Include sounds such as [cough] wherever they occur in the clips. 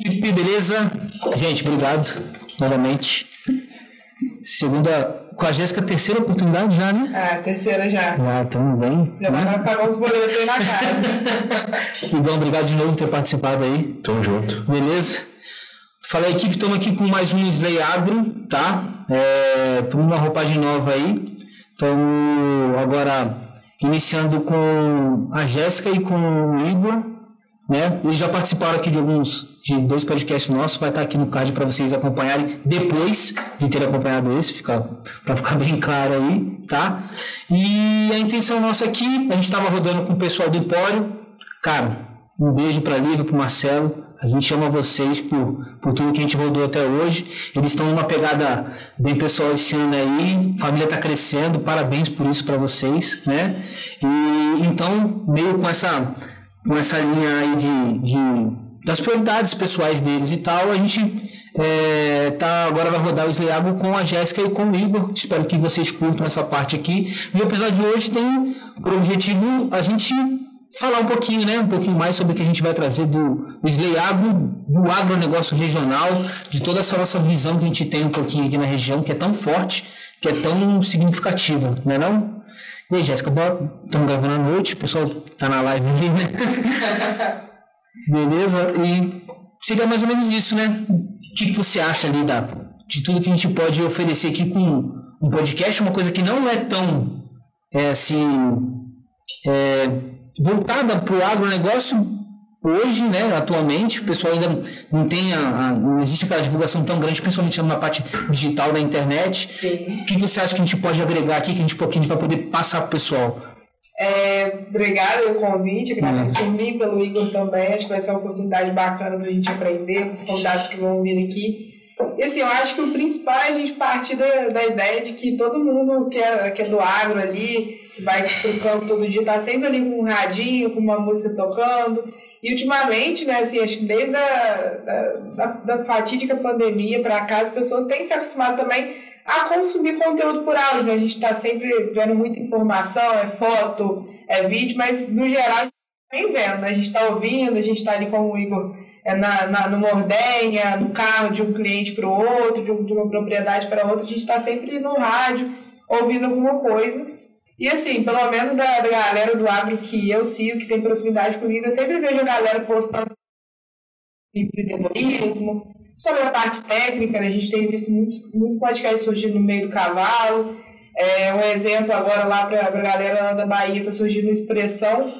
Equipe, beleza? Gente, obrigado novamente. Segunda, com a Jéssica, terceira oportunidade já, né? Ah, terceira já. Já, estamos bem. Já vai pagar os boletos aí na [laughs] casa. Igão, obrigado de novo por ter participado aí. Tamo junto. Beleza? Fala equipe, estamos aqui com mais um Slay Agro, tá? É, estamos numa roupagem nova aí. Estamos agora iniciando com a Jéssica e com o Igor, né? Eles já participaram aqui de alguns, de dois podcasts nossos, vai estar aqui no card para vocês acompanharem depois de ter acompanhado esse, fica, para ficar [laughs] bem claro aí, tá? E a intenção nossa aqui, a gente estava rodando com o pessoal do Empório, cara, um beijo para Lívia, para Marcelo. A gente ama vocês por, por tudo que a gente rodou até hoje. Eles estão numa pegada bem pessoal esse ano aí. A família está crescendo. Parabéns por isso para vocês, né? E então, meio com essa com essa linha aí de, de das prioridades pessoais deles e tal, a gente é, tá, agora vai rodar o Slayago com a Jéssica e com o Igor. Espero que vocês curtam essa parte aqui. E o episódio de hoje tem por objetivo a gente falar um pouquinho, né, um pouquinho mais sobre o que a gente vai trazer do, do Agro, do agronegócio regional, de toda essa nossa visão que a gente tem um pouquinho aqui na região, que é tão forte, que é tão significativa, não é não? E aí, Jéssica, estamos gravando à noite, o pessoal tá na live ali, né? [laughs] Beleza? E seria mais ou menos isso, né? O que, que você acha ali da, de tudo que a gente pode oferecer aqui com um podcast, uma coisa que não é tão, é, assim, é, voltada para o agronegócio hoje, né, atualmente, o pessoal ainda não tem a, a, não existe aquela divulgação tão grande, principalmente na parte digital da internet. Sim. O que você acha que a gente pode agregar aqui, que a gente, que a gente vai poder passar para o pessoal? É, obrigada pelo convite, agradeço por mim, pelo Igor também. Acho que vai ser uma oportunidade bacana para a gente aprender com os convidados que vão vir aqui. E assim, eu acho que o principal é a gente partir da, da ideia de que todo mundo que é, que é do agro ali, que vai pro campo todo dia, tá sempre ali com um radinho, com uma música tocando. E ultimamente, né, assim, acho que desde a da, da fatídica pandemia para cá, as pessoas têm se acostumado também a consumir conteúdo por áudio. Né? A gente está sempre vendo muita informação, é foto, é vídeo, mas no geral vem vendo, né? A gente está ouvindo, a gente está ali com o Igor é, na, na, no Mordenha, no carro de um cliente para o outro, de, um, de, uma propriedade para outra, a gente está sempre no rádio ouvindo alguma coisa. E assim, pelo menos da, da galera do agro que eu sigo, que tem proximidade comigo, eu sempre vejo a galera postando empreendedorismo, sobre a parte técnica, né? a gente tem visto muitos muito podcast surgindo no meio do cavalo. É, um exemplo agora lá para a galera lá da Bahia está surgindo Expressão,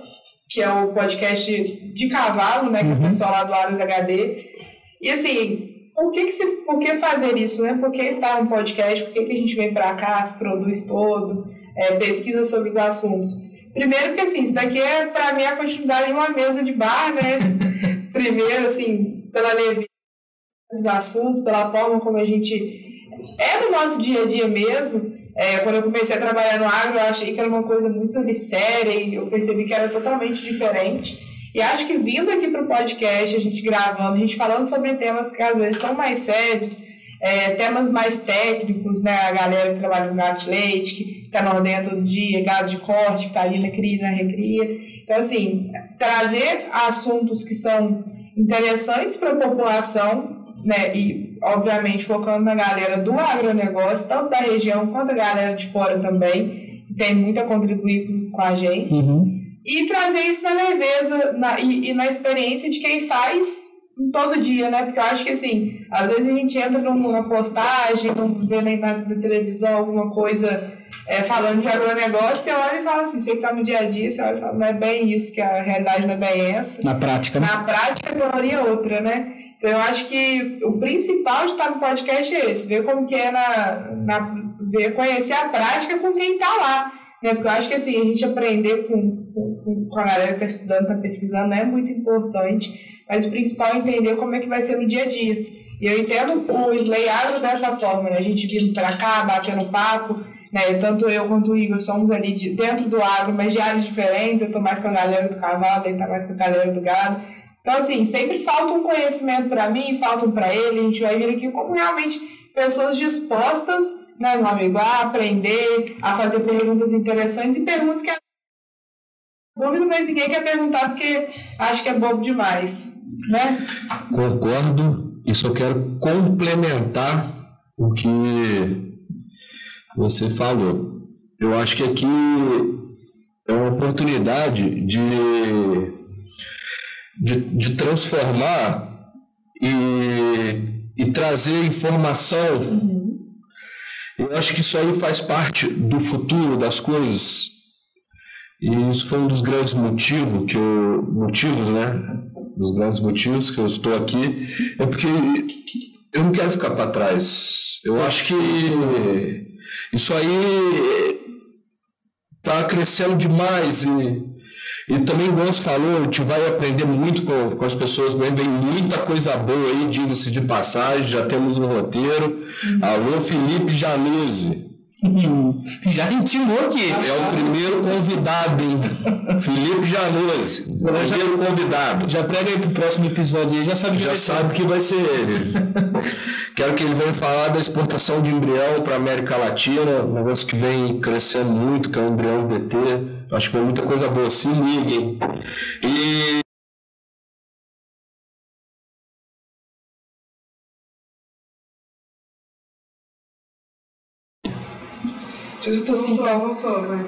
que é o podcast de cavalo, né? Que é o pessoal lá do Aras HD. E assim, por que, que se, por que fazer isso, né? Por que estar no podcast? Por que, que a gente vem para cá, se produz todo, é, pesquisa sobre os assuntos? Primeiro que assim, isso daqui é para mim a continuidade de uma mesa de bar, né? [laughs] Primeiro, assim, pela leveza dos assuntos, pela forma como a gente é no nosso dia a dia mesmo. É, quando eu comecei a trabalhar no agro, eu achei que era uma coisa muito séria e eu percebi que era totalmente diferente. E acho que vindo aqui para o podcast, a gente gravando, a gente falando sobre temas que às vezes são mais sérios, é, temas mais técnicos, né? A galera que trabalha no gado de leite, que está no ordenha todo dia, gado de corte, que está ali na cria, na recria. Então, assim, trazer assuntos que são interessantes para a população, né? E, obviamente, focando na galera do agronegócio, tanto da região quanto a galera de fora também, que tem muito a contribuir com, com a gente. Uhum. E trazer isso na leveza na, e, e, na experiência de quem faz todo dia, né? Porque eu acho que, assim, às vezes a gente entra numa postagem, vê na, na televisão alguma coisa é, falando de agronegócio, você olha e fala assim, você que está no dia a dia, você olha e fala, não é bem isso, que a realidade não é bem essa. Na prática, né? Na prática, a teoria é outra, né? Então, eu acho que o principal de estar no podcast é esse, ver como que é na, na ver, conhecer a prática com quem está lá. Né? Porque eu acho que assim, a gente aprender com, com, com a galera que está estudando, está pesquisando, é muito importante, mas o principal é entender como é que vai ser no dia a dia. E eu entendo o Slay Agro dessa forma, né? A gente vindo para cá, batendo papo, né? Tanto eu quanto o Igor somos ali de, dentro do agro, mas de áreas diferentes. Eu estou mais com a galera do cavalo, ele está mais com a galera do gado. Então, assim, sempre falta um conhecimento para mim, faltam para ele. A gente vai vir aqui como realmente pessoas dispostas, né, meu amigo, a aprender, a fazer perguntas interessantes e perguntas que dúvida, mas ninguém quer perguntar porque acho que é bobo demais. né? Concordo e só quero complementar o que você falou. Eu acho que aqui é uma oportunidade de, de, de transformar e, e trazer informação. Uhum. Eu acho que isso aí faz parte do futuro das coisas. E isso foi um dos grandes motivos que eu, motivos, né? Dos grandes motivos que eu estou aqui é porque eu não quero ficar para trás. Eu acho que isso aí está crescendo demais e, e também, como você falou, a gente vai aprender muito com, com as pessoas, vem muita coisa boa aí, diga-se de passagem, já temos um roteiro. Uhum. Alô, Felipe Januse. [laughs] Já intimou aqui. É o primeiro convidado, hein? [laughs] Felipe Januse. Primeiro convidado. Já prega aí pro próximo episódio aí, já sabe que Já sabe que vai ser ele. [laughs] Quero que ele venha falar da exportação de embrião para América Latina, um negócio que vem crescendo muito, que é o embrião BT. Acho que foi muita coisa boa. Se liguem. E Eu tô assim, tá? Voltou, vai.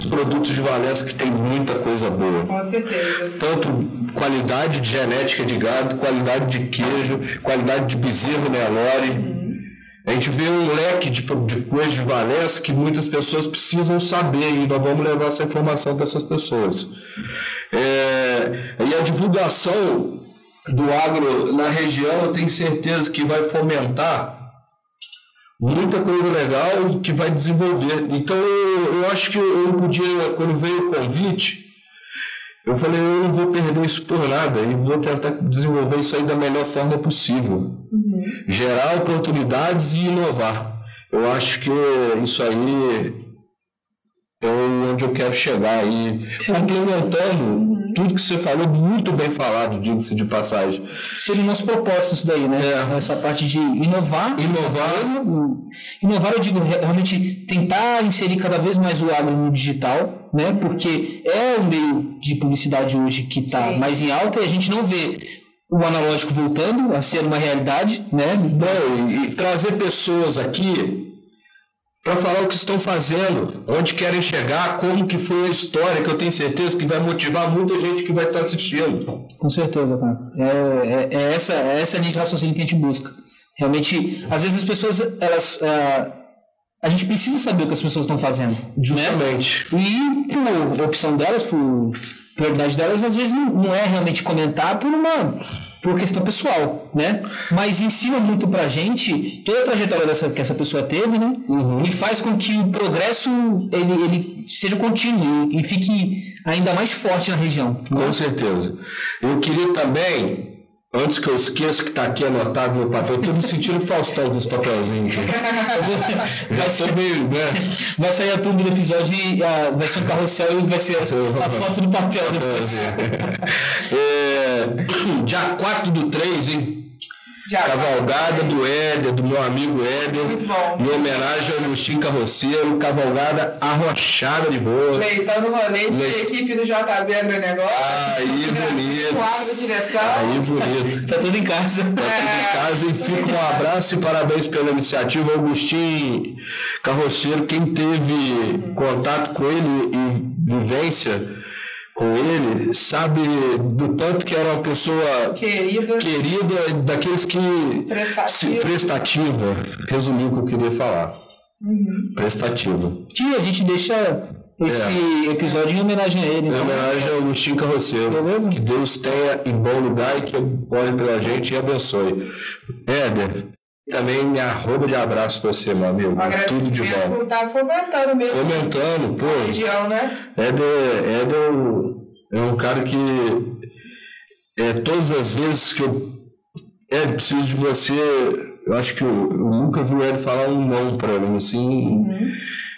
Os produtos de Valença que tem muita coisa boa. Com certeza. Tanto qualidade de genética de gado, qualidade de queijo, qualidade de bezerro Nelore. Uhum. A gente vê um leque de, de coisas de Valença que muitas pessoas precisam saber e nós vamos levar essa informação para essas pessoas. É, e a divulgação do agro na região, eu tenho certeza que vai fomentar muita coisa legal que vai desenvolver. Então, eu, eu acho que eu podia, quando veio o convite, eu falei, eu não vou perder isso por nada e vou tentar desenvolver isso aí da melhor forma possível. Uhum. Gerar oportunidades e inovar. Eu acho que isso aí é onde eu quero chegar. E complementando uhum. Tudo que você falou, muito bem falado, diga-se de passagem. Seria o nosso propósito isso daí, né? É. Essa parte de inovar. Inovar. Inovar, eu digo, realmente tentar inserir cada vez mais o agro no digital, né? Porque é o meio de publicidade hoje que está mais em alta e a gente não vê o analógico voltando a ser uma realidade, né? Bom, e, e trazer pessoas aqui para falar o que estão fazendo, onde querem chegar, como que foi a história, que eu tenho certeza que vai motivar muita gente que vai estar assistindo. Com certeza, cara. É, é, é essa, é essa linha de raciocínio que a gente busca. Realmente, às vezes as pessoas, elas... Uh, a gente precisa saber o que as pessoas estão fazendo. Justamente. Né? E por opção delas, por prioridade delas, às vezes não, não é realmente comentar por uma por questão pessoal, né? Mas ensina muito pra gente toda a trajetória dessa, que essa pessoa teve, né? Uhum. E faz com que o progresso ele, ele seja contínuo e fique ainda mais forte na região. Com né? certeza. Eu queria também Antes que eu esqueça que está aqui anotado no papel, eu tô me sentindo Faustão com os papelzinhos. [laughs] vai, ser, né? vai sair a turma do episódio e uh, vai ser um carrossel e vai ser a foto do papel depois. é, [coughs] dia 4 do 3, hein? Já, cavalgada do Éder, do meu amigo Éder. Muito bom. Em homenagem ao Agostinho Carroceiro, cavalgada arrochada de boa. Leitando o rolê de Le... equipe do JB Agronegócio. Aí, bonito. Quadro direção. Aí, bonito. tá tudo em casa. Tá tudo em é. casa. E fica um abraço e parabéns pela iniciativa. Agostinho Carroceiro, quem teve contato com ele e vivência com ele sabe do tanto que era uma pessoa querida, querida daqueles que prestativa, se, prestativa resumiu o que eu queria falar uhum. prestativa que a gente deixa esse é. episódio em homenagem a ele. Em né? homenagem ao Agostinho Carroceiro. Beleza? Que Deus tenha em bom lugar e que olhe pela gente e abençoe. Éder, também me arroba de abraço pra você, meu amigo. Tudo de bom. tá fomentando mesmo. Fomentando, pô. Região, né? Éder, Éder é um cara que é, todas as vezes que eu é, preciso de você, eu acho que eu, eu nunca vi o Éder falar um não pra mim, assim. Uhum.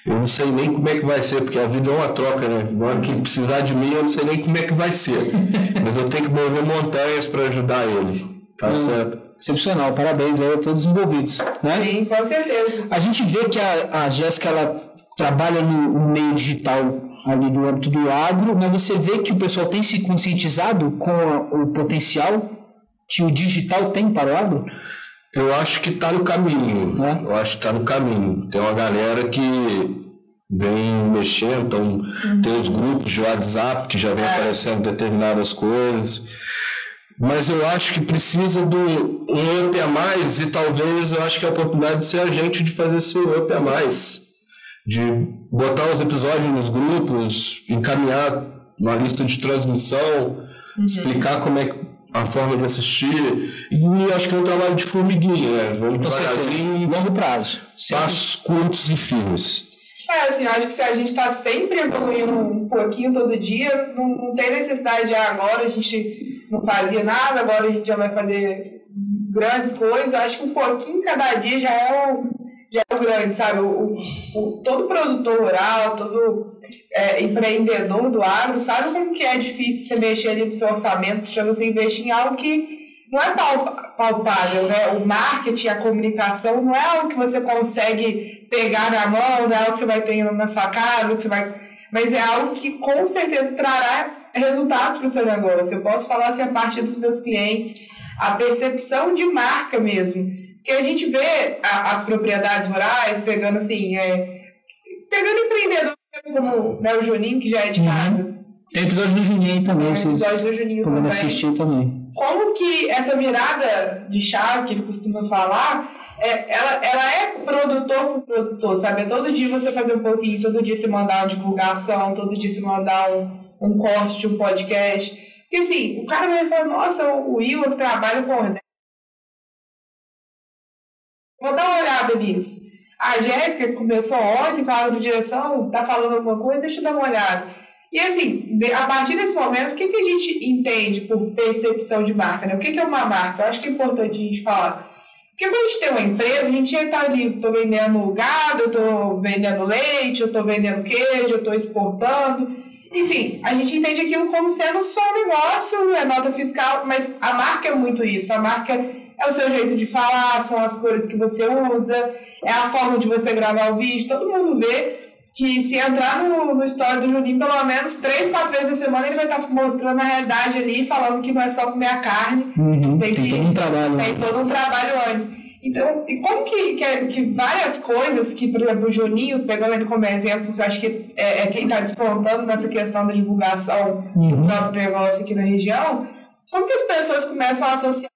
Eu não sei nem como é que vai ser, porque a vida é uma troca, né? Na hora que precisar de mim, eu não sei nem como é que vai ser. [laughs] Mas eu tenho que mover montanhas para ajudar ele. Tá uhum. certo? Excepcional, parabéns aí a todos os envolvidos. Né? Sim, com certeza. A gente vê que a, a Jéssica ela trabalha no, no meio digital ali do âmbito do agro, mas você vê que o pessoal tem se conscientizado com a, o potencial que o digital tem para o agro? Eu acho que está no caminho. É? Eu acho que está no caminho. Tem uma galera que vem mexendo, então tem os grupos de WhatsApp que já vem aparecendo determinadas coisas. Mas eu acho que precisa do um up a mais e talvez eu acho que a oportunidade de ser a gente de fazer esse up a mais. De botar os episódios nos grupos, encaminhar uma lista de transmissão, explicar como é a forma de assistir. E acho que é um trabalho de formiguinha, né? Vamos devagarzinho, Longo prazo. Passos curtos e firmes. É, assim, eu acho que se a gente está sempre evoluindo um pouquinho todo dia, não, não tem necessidade de ah, agora a gente não fazia nada, agora a gente já vai fazer grandes coisas. Acho que um pouquinho cada dia já é o, já é o grande, sabe? O, o- todo produtor rural, todo é, empreendedor do agro sabe como que é difícil você mexer ali no seu orçamento para você investir em algo que não é palpável, né? O marketing, a comunicação não é algo que você consegue pegar na mão, não é algo que você vai ter na sua casa, que você vai... mas é algo que com certeza trará resultados para o seu negócio. Eu posso falar assim a partir dos meus clientes, a percepção de marca mesmo. Porque a gente vê a- as propriedades rurais pegando assim, é, pegando empreendedores como né, o Juninho, que já é de Uhum. casa. Tem episódio do Juninho também, vocês episódio do Juninho também assistir também. como que essa virada de chave que ele costuma falar, é, ela, ela é produtor por produtor, sabe? É todo dia você fazer um pouquinho, todo dia você mandar uma divulgação, todo dia você mandar um, um corte de um podcast. Porque assim, o cara vai falar, nossa, o que trabalha com. Vou dar uma olhada nisso. A Jéssica, começou ontem com a aula de direção, tá falando alguma coisa, deixa eu dar uma olhada. E assim, a partir desse momento, o que, que a gente entende por percepção de marca? Né? O que, que é uma marca? Eu acho que é importante a gente falar. Porque quando a gente tem uma empresa, a gente está ali, estou vendendo gado, eu estou vendendo leite, eu estou vendendo queijo, eu estou exportando. Enfim, a gente entende aquilo como sendo só um negócio, é nota fiscal, mas a marca é muito isso. A marca é o seu jeito de falar, são as cores que você usa, é a forma de você gravar o vídeo. Todo mundo vê que se entrar no, no story do Juninho, pelo menos três, quatro vezes na semana, ele vai estar mostrando a realidade ali, falando que não é só comer a carne, Uhum, Tem tem, que- todo um trabalho. tem todo um trabalho antes. Então, e como que, que, é- que várias coisas que, por exemplo, o Juninho, pegando ele como exemplo, que eu acho que é, é quem está despontando nessa questão da divulgação Uhum. do próprio negócio aqui na região, como que as pessoas começam a associar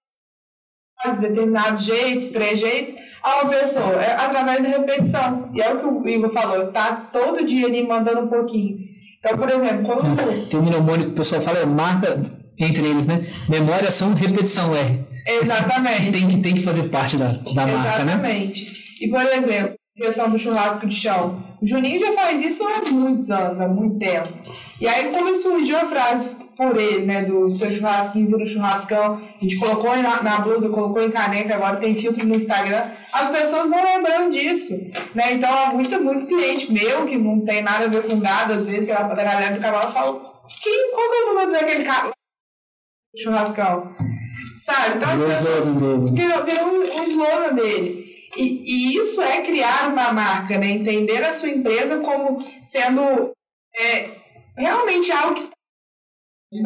determinados jeitos, trejeitos, a uma pessoa? É através da repetição. E é o que o Igor falou, tá todo dia ali mandando um pouquinho. Então, por exemplo, quando... Tem um mnemônico que o pessoal fala, é marca entre eles, né? Memória, ação, repetição, R. Exatamente. Tem que, tem que fazer parte da, da marca, né? Exatamente. E, por exemplo, a questão do churrasco de chão. O Juninho já faz isso há muitos anos, há muito tempo. E aí, quando surgiu a frase por ele, né, do seu churrasquinho vira um churrascão, a gente colocou na, na blusa, colocou em caneca, agora tem filtro no Instagram, as pessoas vão lembrando disso, né? Então, há muito, muito cliente meu que não tem nada a ver com gado, às vezes, que a, a galera do cavalo fala, quem, qual que é o número daquele cara? Churrascão. Sabe? Então, as pessoas virou, virou um, um slogan dele. E, e isso é criar uma marca, né? Entender a sua empresa como sendo é, realmente algo que.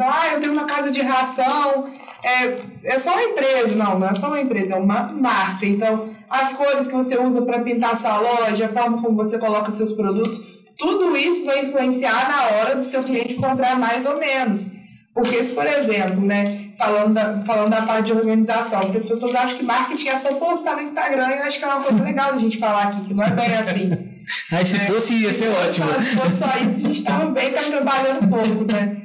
Ah, eu tenho uma casa de ração. É, é só uma empresa. Não, não é só uma empresa, é uma marca. Então, as cores que você usa para pintar sua loja, a forma como você coloca seus produtos, tudo isso vai influenciar na hora do seu cliente comprar mais ou menos. Porque, se, por exemplo, né, falando da, falando da parte de organização, porque as pessoas acham que marketing é só postar no Instagram, e eu acho que é uma coisa legal da gente falar aqui, que não é bem assim. [laughs] Aí se fosse, ia ser ótimo. Só, se fosse só isso, a gente estava bem, estava trabalhando um pouco, né?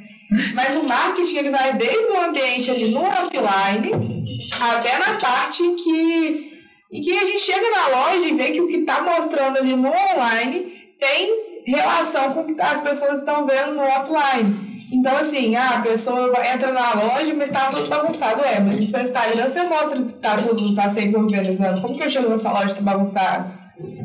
Mas o marketing, ele vai desde o ambiente ali no offline, até na parte que, em que a gente chega na loja e vê que o que está mostrando ali no online tem relação com o que as pessoas estão vendo no offline. Então, assim, a pessoa entra na loja, mas tá tudo bagunçado. É, mas no seu Instagram você mostra que tá tudo, tá sempre organizando. Como que eu chego na sua loja e tá bagunçado?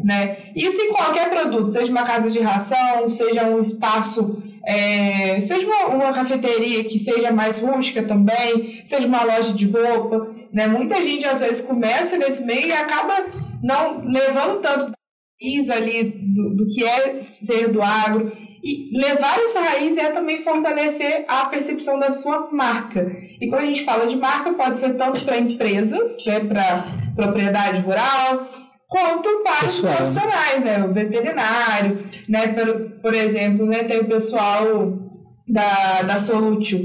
Né? Isso em qualquer produto, seja uma casa de ração, seja um espaço, é, seja uma, uma, cafeteria que seja mais rústica também, seja uma loja de roupa. Né? Muita gente às vezes começa nesse meio e acaba não levando tanto ali do, do que é ser do agro e levar essa raiz é também fortalecer a percepção da sua marca. E quando a gente fala de marca, pode ser tanto para empresas, né, para propriedade rural, quanto para os profissionais, né, o veterinário, né, por, por exemplo, né, tem o pessoal da, da Solútil,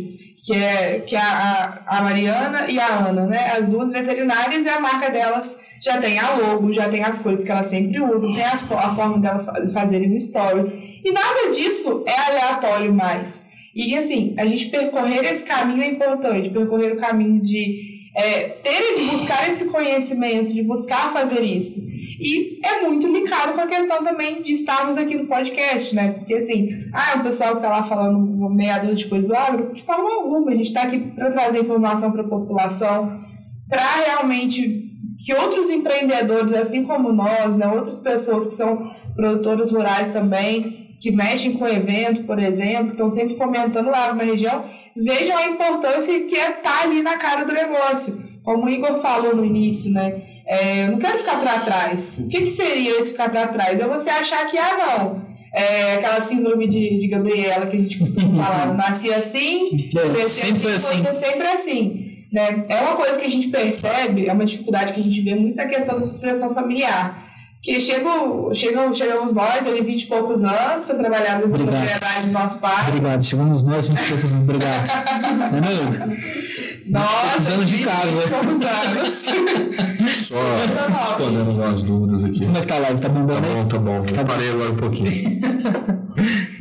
que é, que é a, a Mariana e a Ana, né? As duas veterinárias e a marca delas já tem a logo, já tem as coisas que elas sempre usam, tem as, a forma delas fazerem o story. E nada disso é aleatório mais. E assim, a gente percorrer esse caminho é importante, percorrer o caminho de é, ter de buscar esse conhecimento, de buscar fazer isso. E é muito ligado com a questão também de estarmos aqui no podcast, né? Porque assim, ah, o pessoal que está lá falando meia dúzia de coisas do agro, de forma alguma, a gente está aqui para trazer informação para a população, para realmente que outros empreendedores, assim como nós, né, outras pessoas que são produtores rurais também, que mexem com evento, por exemplo, que estão sempre fomentando o agro na região, vejam a importância que é estar tá ali na cara do negócio. Como o Igor falou no início, né? É, eu não quero ficar para trás. O que, que seria esse ficar para trás? É você achar que, ah, não, é aquela síndrome de, de Gabriela que a gente costuma [laughs] falar, nasci assim, é, cresci sempre assim, assim. sempre assim. Né? É uma coisa que a gente percebe, é uma dificuldade que a gente vê muito na questão da sucessão familiar. Que chegam, chegam, chegamos nós, ali, 20 e poucos anos, para trabalhar as propriedades do nosso pai. Obrigado, chegamos nós, 20 e poucos anos, obrigado. [laughs] É? Nossa, anos de casa. Só respondendo algumas dúvidas aqui. Como é que tá a live? Tá bombando Tá bom, tá bom. Tá parei agora um pouquinho. [laughs]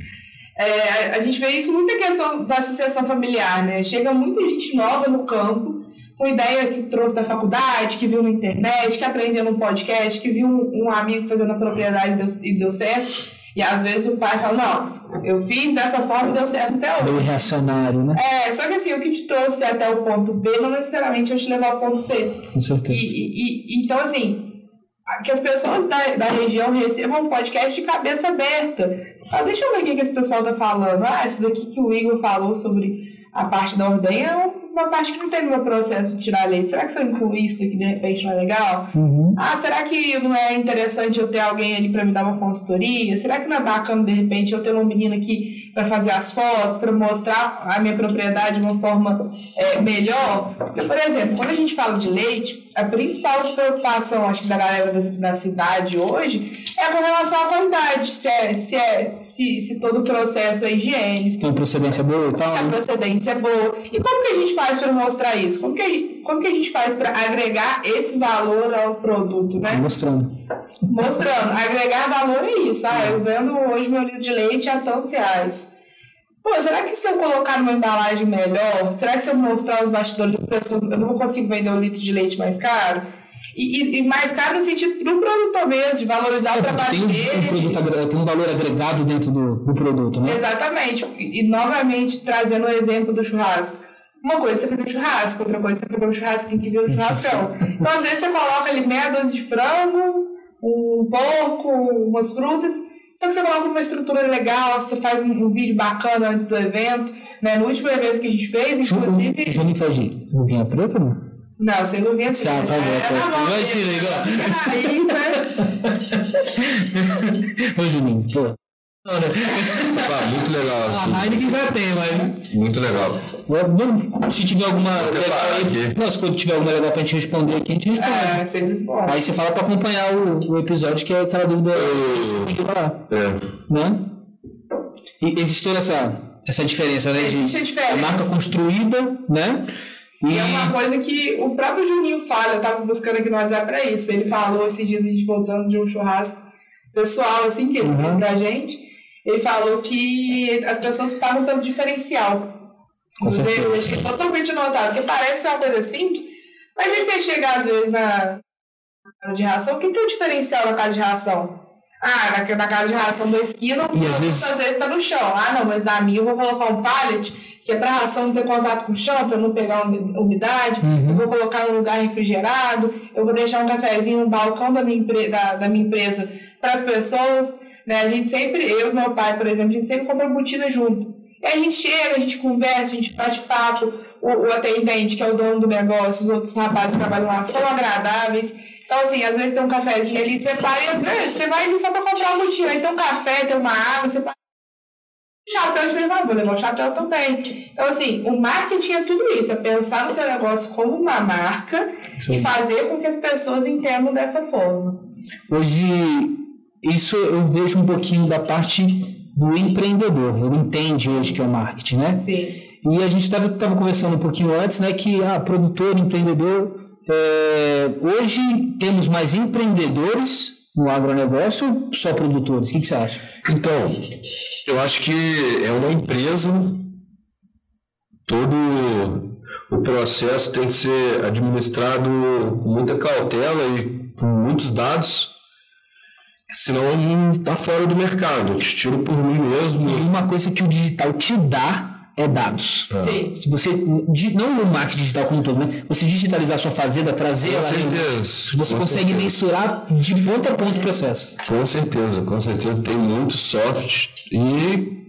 É, a gente vê isso muita questão da associação familiar, né? Chega muita gente nova no campo, com ideia que trouxe da faculdade, que viu na internet, que aprendeu no podcast, que viu um, um amigo fazendo a propriedade e deu, e deu certo. E às vezes o pai fala, não, eu fiz dessa forma e deu certo até hoje. Meio reacionário, né? É, só que assim, o que te trouxe até o ponto B não necessariamente vai te levar ao ponto C. Com certeza. E, e, e, então, assim, que as pessoas da, da região recebam um podcast de cabeça aberta. Fala, deixa eu ver o que, que esse pessoal tá falando. Ah, isso daqui que o Igor falou sobre a parte da ordenha é uma parte que não teve meu processo de tirar leite. Será que se eu incluir isso daqui de repente não é legal? Uhum. Ah, será que não é interessante eu ter alguém ali para me dar uma consultoria? Será que não é bacana de repente eu ter uma menina aqui para fazer as fotos, para mostrar a minha propriedade de uma forma é, melhor? Porque, por exemplo, quando a gente fala de leite, a principal preocupação, acho que da galera da, da cidade hoje é com relação à qualidade, se, é, se, é, se, se todo o processo é higiênico. Se tem procedência boa e tal. Se a né? procedência é boa. E como que a gente faz para mostrar isso? Como que a gente, como que a gente faz para agregar esse valor ao produto, né? Mostrando. Mostrando. Agregar valor é isso. Ah, eu vendo hoje meu litro de leite a tantos reais. Pô, será que se eu colocar numa embalagem melhor, será que se eu mostrar os bastidores das pessoas, eu não consigo vender um litro de leite mais caro? E, e, e mais caro no sentido do produtor mesmo, de valorizar o trabalho Tem um, um dele. produto, tem um valor agregado dentro do, do produto, né? Exatamente. E, e, novamente trazendo o exemplo do churrasco. Uma coisa é você fazer um churrasco, outra coisa é você fazer um churrasquinho que vira um churrascão. Então, às vezes, você coloca ali meia dúzia de frango, um porco, umas frutas. Só que você coloca uma estrutura legal, você faz um, um vídeo bacana antes do evento. Né? No último evento que a gente fez, inclusive. Juninho faz de luvinha preta, não? Não, sem luvinha Tá, tá É, tá bom. Imagina, igual. assim, raiz, né? [laughs] Ô, Juninho, pô. Ah, muito legal. A assim. Heineken já tem, mas. Muito legal. Vamos, se tiver alguma legal. Não, se quando tiver alguma legal pra gente responder aqui, a gente responde. É, sempre bom. Aí você fala pra acompanhar o, o episódio, que é aquela dúvida Eu- que lá, É. né? E existe toda essa, essa diferença, né? Existe a diferença. a marca construída, né? E, E é uma coisa que o próprio Juninho fala, eu tava buscando aqui no WhatsApp pra isso. Ele falou esses dias, a gente voltando de um churrasco pessoal, assim, que ele Uhum. fez pra gente. Ele falou que as pessoas pagam pelo diferencial. Com certeza. Eu achei totalmente anotado, porque parece ser uma coisa simples, mas aí você chega às vezes na casa de ração, o que, que é o diferencial da casa de ração? Ah, na, na casa de ração da esquina, E às vezes- às vezes tá no chão. Ah, não, mas na minha eu vou colocar um pallet, que é pra ração não ter contato com o chão, pra não pegar umi- umidade. Uhum. Eu vou colocar num lugar refrigerado. Eu vou deixar um cafezinho no balcão da minha, empre- da, da minha empresa para as pessoas. Né? A gente sempre, eu e meu pai, por exemplo, a gente sempre compra embutida junto. E a gente chega, a gente conversa, a gente bate papo. O, o atendente, que é o dono do negócio, os outros rapazes que trabalham lá, são agradáveis. Então, assim, às vezes tem um cafezinho ali, você para e às vezes você vai ali só pra comprar um motivo. Aí tem um café, tem uma água, você para. Chapéu de levar, vou levar o chapéu também. Então, assim, o marketing é tudo isso, é pensar no seu negócio como uma marca Isso e fazer com que as pessoas entendam dessa forma. Hoje, isso eu vejo um pouquinho da parte do empreendedor. Ele entende hoje que é o marketing, né? Sim. E a gente estava conversando um pouquinho antes, né, que ah, produtor, empreendedor, é, hoje temos mais empreendedores no agronegócio ou só produtores? O que, que você acha? Então, eu acho que é uma empresa, todo o processo tem que ser administrado com muita cautela e com muitos dados, senão está fora do mercado. Eu tiro por mim mesmo. E uma coisa que o digital te dá é dados. Sim. Se você, não no marketing digital como um todo, né? Você digitalizar sua fazenda, trazer Com ela, certeza. você com consegue certeza. mensurar de ponta a ponta o processo. Com certeza, com certeza. Tem muito soft e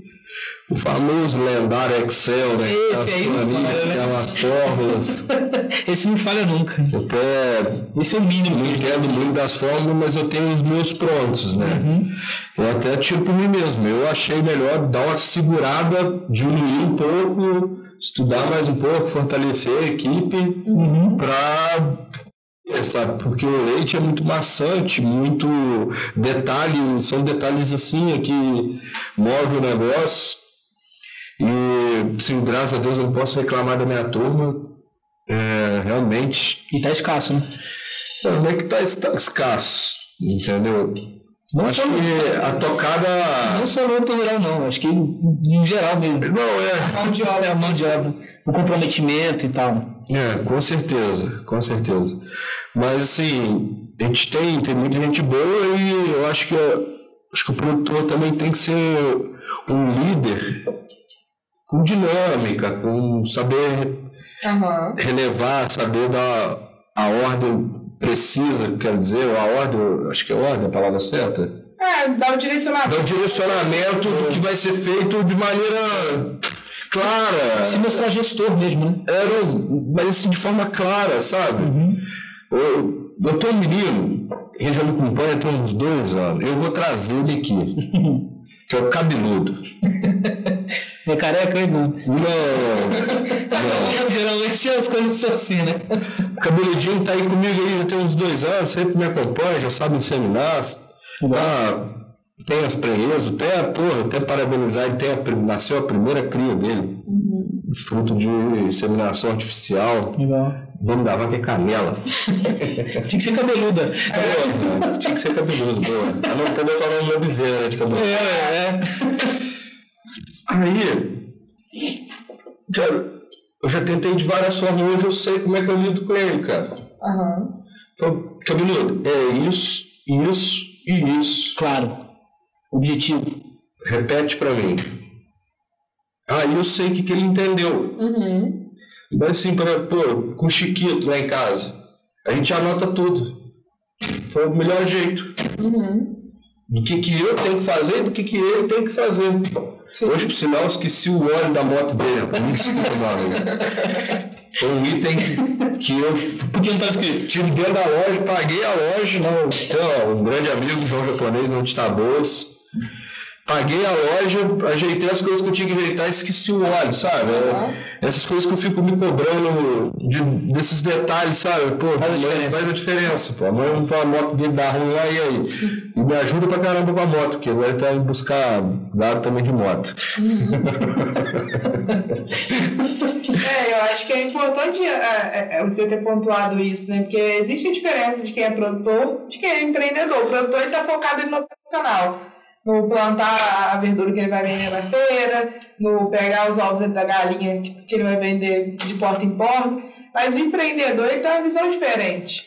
o famoso lendário Excel, né? Esse aí não falha, né? Aquelas fórmulas. [laughs] Esse não falha nunca. Eu até Esse é o mínimo. não entendo muito das fórmulas, mas eu tenho os meus prontos, né? Eu até tiro por mim mesmo. Eu achei melhor dar uma segurada, diminuir um pouco, estudar mais um pouco, fortalecer a equipe para sabe? Porque o leite é muito maçante, muito detalhe, são detalhes assim é que move o negócio. E, sim, graças a Deus eu não posso reclamar da minha turma. É, realmente, E tá escasso, né? não é que tá está escasso, entendeu? Não Acho só, que a tocada. não só no rural, não. Acho que em geral mesmo. Não, é. Mão de obra. É a mão de obra, o comprometimento e tal. É, com certeza, com certeza. Mas assim, a gente tem, tem muita gente boa e eu acho que, acho que o produtor também tem que ser um líder com dinâmica, com saber Aham. relevar, saber dar a ordem precisa, quero dizer, ou a ordem, acho que é ordem a palavra certa. É, dá o direcionamento. Dar o direcionamento do que vai ser feito de maneira clara. Se mostrar gestor mesmo, né? É, não, mas assim, de forma clara, sabe? Eu, eu tenho um menino, ele já me acompanha tem uns dois anos, eu vou trazer ele aqui, [laughs] que é o cabeludo. [laughs] É careca, não. Não, [laughs] Geralmente as coisas são assim, né? o cabeludinho tá aí comigo aí, já tem uns dois anos, sempre me acompanha, já sabe inseminar, tá, tem as prenhas, até, porra, até parabenizar, ele tem a, nasceu a primeira cria dele, fruto de inseminação artificial, Legal. o nome da vaca é Canela. [laughs] Tinha que ser cabeluda. Porra, tinha que ser cabeludo, boa. Eu não poder botar o nome da bezerra né, de cabelo. É, é. Aí, cara, eu já tentei de várias formas, hoje eu sei como é que eu lido com ele, cara. Aham. Então, cabeludo, é isso, isso e isso. Claro. Objetivo. Repete pra mim. Aí eu sei o que, que ele entendeu. Uhum. Mas assim, pra, pô, com o Chiquito lá em casa, a gente anota tudo. Foi o melhor jeito. Uhum. Do que, que eu tenho que fazer e do que, que ele tem que fazer. Hoje, por sinal, eu esqueci o óleo da moto dele. Me desculpa, meu amigo. Foi um item que eu Por que não tá escrito? tive dentro da loja, paguei a loja, não, ó, um grande amigo, João Japonês, onde está bolsa. Paguei a loja, ajeitei as coisas que eu tinha que ajeitar e esqueci o óleo, sabe? É, essas coisas que eu fico me cobrando de- desses detalhes, sabe? Pô, Faz diferença. faz a diferença, pô. A mãe não fala a moto dele dá ruim lá e aí. E me ajuda pra caramba com a moto, porque agora ele tá indo buscar dado também de moto. [laughs] É, eu acho que é importante é, é, você ter pontuado isso, né? Porque existe a diferença de quem é produtor de quem é empreendedor. O produtor está focado no operacional. No plantar a verdura que ele vai vender na feira, no pegar os ovos da galinha que ele vai vender de porta em porta. Mas o empreendedor ele tem uma visão diferente.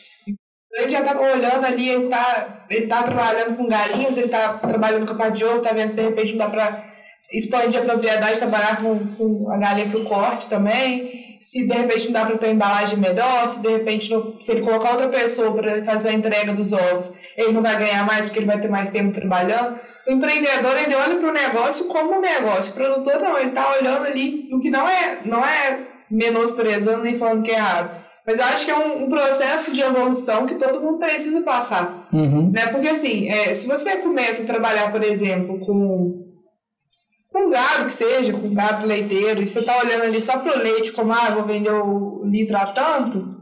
Ele já tá olhando ali, ele tá, ele tá trabalhando com galinhos, ele tá trabalhando com a ouro, tá vendo se de repente não dá para expandir a propriedade, trabalhar com, com a galinha para o corte também. Se de repente não dá para ter uma embalagem melhor, se de repente não, se ele colocar outra pessoa para fazer a entrega dos ovos, ele não vai ganhar mais porque ele vai ter mais tempo trabalhando. O empreendedor ele olha para o negócio como um negócio. O produtor não, ele está olhando ali o que não é, não é menosprezando nem falando que é errado mas eu acho que é um, um, processo de evolução que todo mundo precisa passar. Uhum. Né? Porque, assim, é, se você começa a trabalhar, por exemplo, com, com gado que seja, com gado leiteiro, e você está olhando ali só para o leite, como, ah, vou vender o litro a tanto,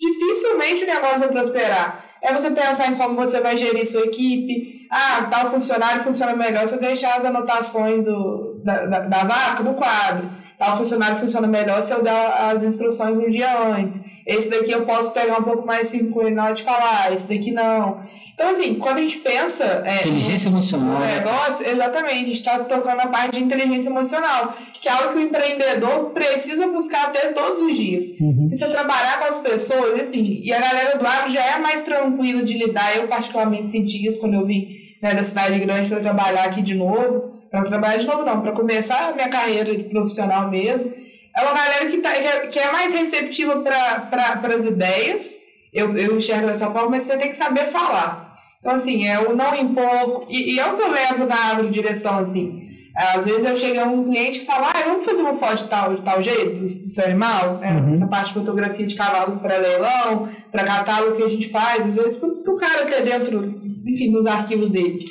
dificilmente o negócio vai prosperar. É você pensar em como você vai gerir sua equipe. Ah, tal funcionário funciona melhor se eu deixar as anotações do, da, da, da vaca no quadro tal funcionário funciona melhor se eu dar as instruções um dia antes. Esse daqui eu posso pegar um pouco mais circular na hora de falar, esse daqui não. Então, assim, quando a gente pensa. É, inteligência emocional. No negócio, exatamente, a gente está tocando a parte de inteligência emocional, que é algo que o empreendedor precisa buscar até todos os dias. Uhum. E você trabalhar com as pessoas, assim, e a galera do agro já é mais tranquilo de lidar. Eu, particularmente, senti isso quando eu vim né, da cidade grande para trabalhar aqui de novo para trabalhar de novo, não, para começar a minha carreira de profissional mesmo. É uma galera que, tá, que é mais receptiva para pra, as ideias, eu, eu enxergo dessa forma, mas você tem que saber falar. Então, assim, é o não impor, e, e é o que eu levo na agrodireção, assim. Às vezes eu chego a um cliente e falo, ah, vamos fazer uma foto de tal, de tal jeito, do, seu animal, né? uhum. essa parte de fotografia de cavalo para leilão, para catálogo que a gente faz, às vezes para o cara ter dentro, enfim, nos arquivos dele.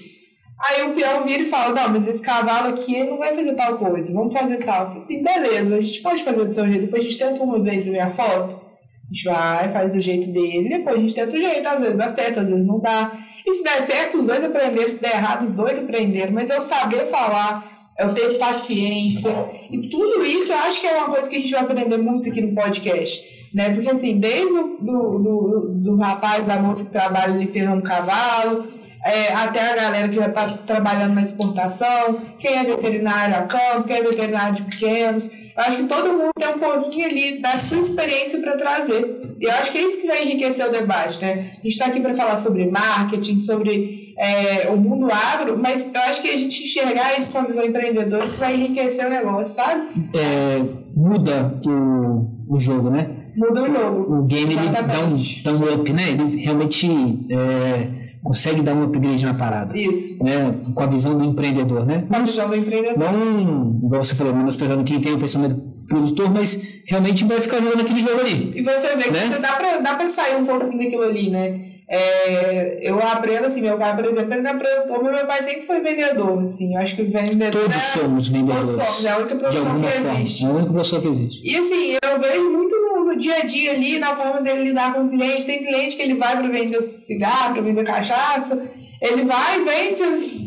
Aí o peão vira e fala: Não, mas esse cavalo aqui não vai fazer tal coisa, vamos fazer tal. Eu falei assim: beleza, a gente pode fazer do seu jeito, depois a gente tenta uma vez a minha foto. A gente vai, faz do jeito dele, depois a gente tenta o jeito, às vezes dá certo, às vezes não dá. E se der certo, os dois aprenderam, se der errado, os dois aprenderam. Mas eu saber falar, eu ter paciência. E tudo isso eu acho que é uma coisa que a gente vai aprender muito aqui no podcast. Né? Porque assim, desde o do, do, do rapaz, da moça que trabalha ali ferrando cavalo, é, até a galera que já está trabalhando na exportação, quem é veterinário a campo, quem é veterinário de pequenos. Eu acho que todo mundo tem um pouquinho ali da sua experiência para trazer. E eu acho que é isso que vai enriquecer o debate, né? A gente está aqui para falar sobre marketing, sobre é, o mundo agro, mas eu acho que a gente enxergar isso com a visão empreendedora que vai enriquecer o negócio, sabe? É, muda o, o jogo, né? Muda o jogo. O game ele dá um, dá um up, né? Ele realmente. É consegue dar um upgrade na parada. Isso. Né? Com a visão do empreendedor, né? Com a visão do empreendedor. Não, igual você falou, menosprezando quem tem o pensamento produtor, mas realmente vai ficar jogando aquele jogo ali. E você vê que né? você dá pra, dá pra sair um pouco daquilo ali, né? É, eu aprendo assim, meu pai, por exemplo, ele não mas meu pai sempre foi vendedor, assim, eu acho que vendedor Todos é, somos vendedores. Todos somos, é a única profissão que forma, existe. É a única profissão que existe. E assim, eu vejo muito no dia a dia ali, na forma dele lidar com o cliente. Tem cliente que ele vai para vender cigarro, para vender cachaça, ele vai, vende,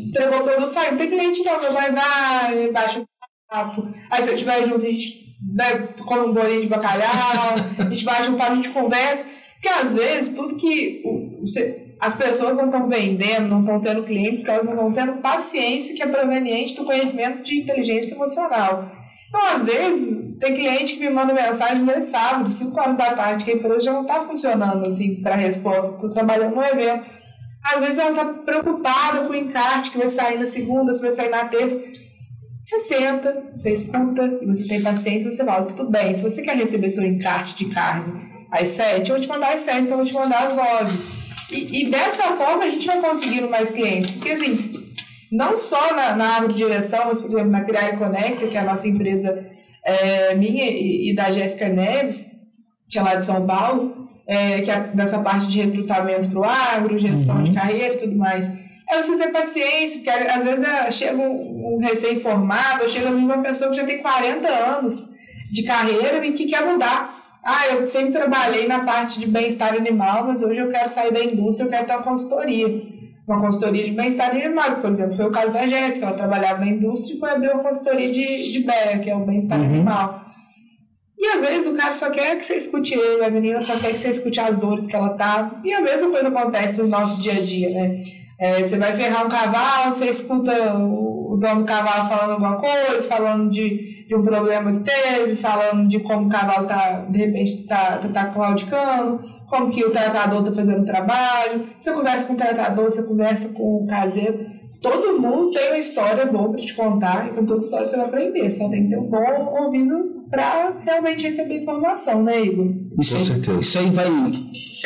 entregou o produto, sai. Tem cliente que não, pai vai, baixa o papo. Aí se eu estiver junto, a gente né, come um bolinho de bacalhau, a gente baixa um papo, a gente conversa. Porque às vezes tudo que as pessoas não estão vendendo, não estão tendo clientes, porque elas não estão tendo paciência que é proveniente do conhecimento de inteligência emocional. Então, às vezes, tem cliente que me manda mensagem nesse sábado, 5 horas da tarde, que a empresa já não está funcionando assim para resposta, estou trabalhando no evento. Às vezes ela está preocupada com o encarte que vai sair na segunda, se vai sair na terça. Você senta, você escuta, e você tem paciência, você fala, tudo bem, se você quer receber seu encarte de carne às sete, eu vou te mandar às sete, então eu vou te mandar às nove. E, e dessa forma a gente vai conseguindo mais clientes. Porque assim, não só na, na agrodireção, mas, por exemplo, na Criar Conecta, que é a nossa empresa é, minha e, e da Jéssica Neves, que é lá de São Paulo, é, que é dessa parte de recrutamento para o agro, gestão uhum. de carreira e tudo mais. É você ter paciência, porque às vezes é, chega um, um recém-formado, ou chega uma pessoa que já tem 40 anos de carreira e que quer mudar. Ah, eu sempre trabalhei na parte de bem-estar animal, mas hoje eu quero sair da indústria, eu quero ter uma consultoria uma consultoria de bem-estar animal, por exemplo, foi o caso da Jéssica, ela trabalhava na indústria e foi abrir uma consultoria de, de BEA, que é o bem-estar uhum. animal. E às vezes o cara só quer que você escute ele, a menina só quer que você escute as dores que ela tá. E a mesma coisa acontece no nosso dia a dia, né? É, você vai ferrar um cavalo, você escuta o, o dono do cavalo falando alguma coisa, falando de, de um problema que teve, falando de como o cavalo tá, de repente, tá, tá, tá claudicando como que o tratador está fazendo o trabalho. Você conversa com o tratador, você conversa com o caseiro. Todo mundo tem uma história boa para te contar e com toda história você vai aprender. Só tem que ter um bom ouvido para realmente receber informação, né, Igor? Isso Com aí, certeza. isso aí vai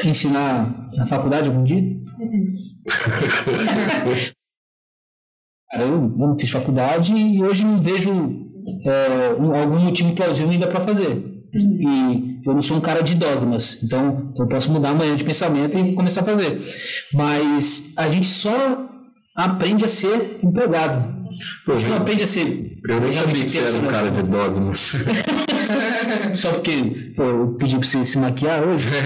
ensinar na faculdade algum dia? [laughs] Cara, eu, não fiz faculdade e hoje não vejo é, um- algum motivo plausível ainda para fazer. E eu não sou um cara de dogmas, então eu posso mudar amanhã de pensamento e começar a fazer. Mas a gente só aprende a ser empregado. A gente não aprende a ser. Eu nem sabia que você era um cara de dogmas. [laughs] Só porque pô, eu pedi pra você se maquiar hoje. [laughs]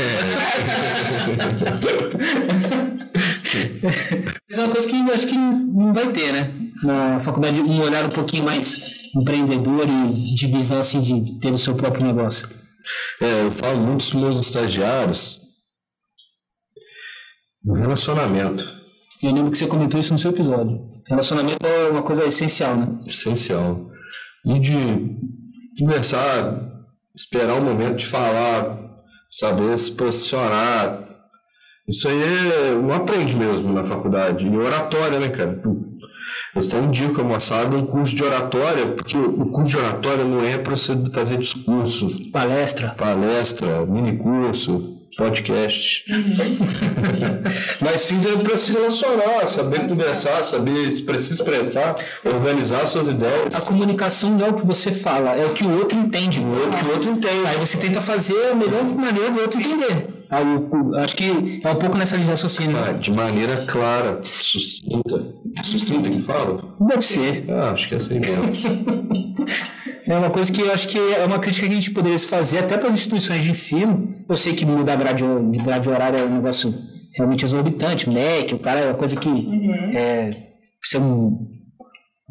Mas é uma coisa que eu acho que não vai ter, né? Na faculdade, um olhar um pouquinho mais empreendedor e de visão assim de ter o seu próprio negócio. É, eu falo muito com meus estagiários no relacionamento. Eu lembro que você comentou isso no seu episódio. Relacionamento é uma coisa essencial, né? essencial. E de conversar, esperar o momento de falar, saber se posicionar. Isso aí é, não aprende mesmo na faculdade. E oratória, né, cara? Eu só indico a moçada um curso de oratória, porque o curso de oratória não é para você fazer discurso, Palestra. palestra, mini curso, podcast. [laughs] Mas sim para se relacionar, saber conversar, saber se se expressar, organizar suas ideias. A comunicação não é o que você fala, é o que o outro entende. É o que o outro entende. Aí você tenta fazer a melhor maneira do outro entender. Aí, o- acho que é um pouco nessa linha de raciocínio. Ah, de maneira clara, sucinta. Sucinta que fala? Deve ser. Ah, acho que é assim mesmo. [laughs] É uma coisa que eu acho que é uma crítica que a gente poderia se fazer até para as instituições de ensino. Eu sei que mudar grade, de grade horária é um negócio realmente exorbitante. MEC, o cara é uma coisa que é, precisa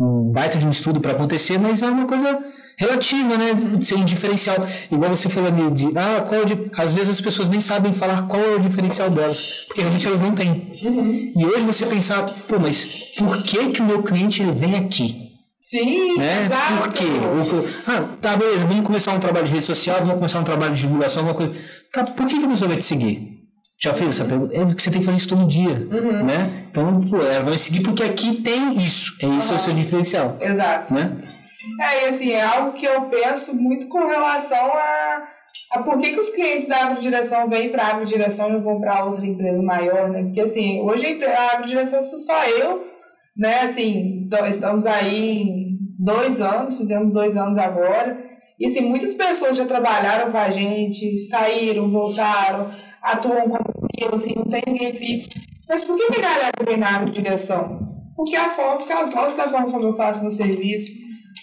um, baita de um estudo para acontecer, mas é uma coisa relativa, né? Ser um diferencial. Igual você falou ali de, ah, qual é às vezes as pessoas nem sabem falar qual é o diferencial delas, porque realmente elas não têm. E hoje você pensar, pô, mas por que que o meu cliente ele vem aqui? Sim, né? exato. Por quê? O- Ah, tá, beleza, vamos começar um trabalho de rede social, vamos começar um trabalho de divulgação, alguma coisa. Tá, por que, que a pessoa vai te seguir? Já fez essa pergunta? É porque você tem que fazer isso todo dia, né? Então, pô, ela vai seguir porque aqui tem isso. É isso é o seu diferencial, Exato. né? É, e assim, é algo que eu penso muito com relação a, a por que, que os clientes da agrodireção vêm para a agrodireção e não vão para outra empresa maior, né? Porque assim, hoje a, agrodireção sou só eu, né? Assim, estamos aí dois anos, fizemos dois anos agora. E assim, muitas pessoas já trabalharam com a gente, saíram, voltaram, atuam como freela, assim, não tem ninguém fixo. Mas por que a galera vem na agrodireção? Porque a forma, porque elas gostam da forma como eu faço meu serviço.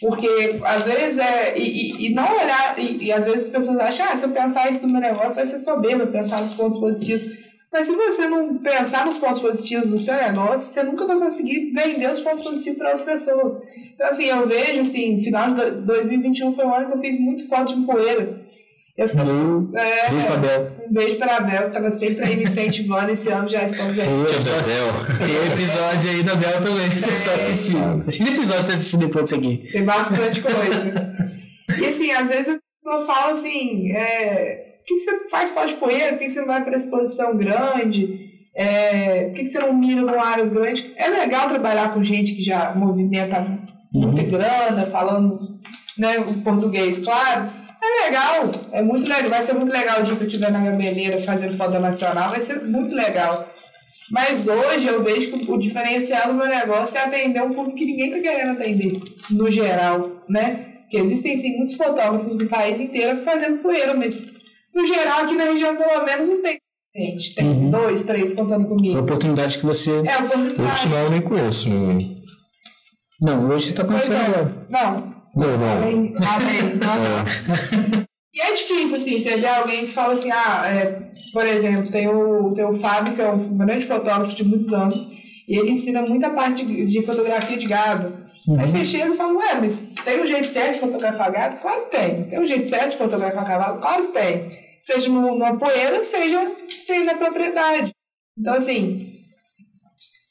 Porque às vezes é. E, e, e não olhar. E, e às vezes as pessoas acham, ah, se eu pensar isso no meu negócio, vai ser soberba, pensar nos pontos positivos. Mas se você não pensar nos pontos positivos do seu negócio, você nunca vai conseguir vender os pontos positivos para outra pessoa. Então, assim, eu vejo, assim, final de do- 2021 foi um ano que eu fiz muito foto de poeira. E as pessoas. É, Beijo pra Bel. um beijo para a Bel, que estava sempre aí me incentivando. Esse ano já estamos aí. Tem episódio aí da Bel também, que você assistiu. Acho que episódio você assistiu depois disso aqui? Tem bastante coisa. e assim, às vezes pessoa fala assim, é, que, que você faz foto de poeira? Por que, que você não vai para exposição grande? É, por que, que você não mira numa área grande? É legal trabalhar com gente que já movimenta muita grana, falando né, o português, claro. É legal, é muito legal. Vai ser muito legal o dia que eu estiver na Gameleira fazendo foto nacional, vai ser muito legal. Mas hoje eu vejo que o diferencial do meu negócio é atender um público que ninguém está querendo atender, no geral, né? Porque existem sim muitos fotógrafos do país inteiro fazendo poeira, mas no geral aqui na região pelo menos não tem gente. Tem dois, três contando A comigo. oportunidade que você. É, Eu, por oportunidade. sinal, eu nem conheço. Não, hoje você tá Pois conhecendo é. agora. Não, Não, não. Além, além, [laughs] não, não. E é difícil, assim, você vê alguém que fala assim, ah, é, por exemplo, tem o, tem o Fábio, que é um grande fotógrafo de muitos anos, e ele ensina muita parte de, de fotografia de gado. Aí você chega e fala, ué, mas tem um jeito certo de fotografar gado? Claro que tem. Tem um jeito certo de fotografar cavalo? Claro que tem. Seja no- numa poeira, seja, seja na propriedade. Então, assim,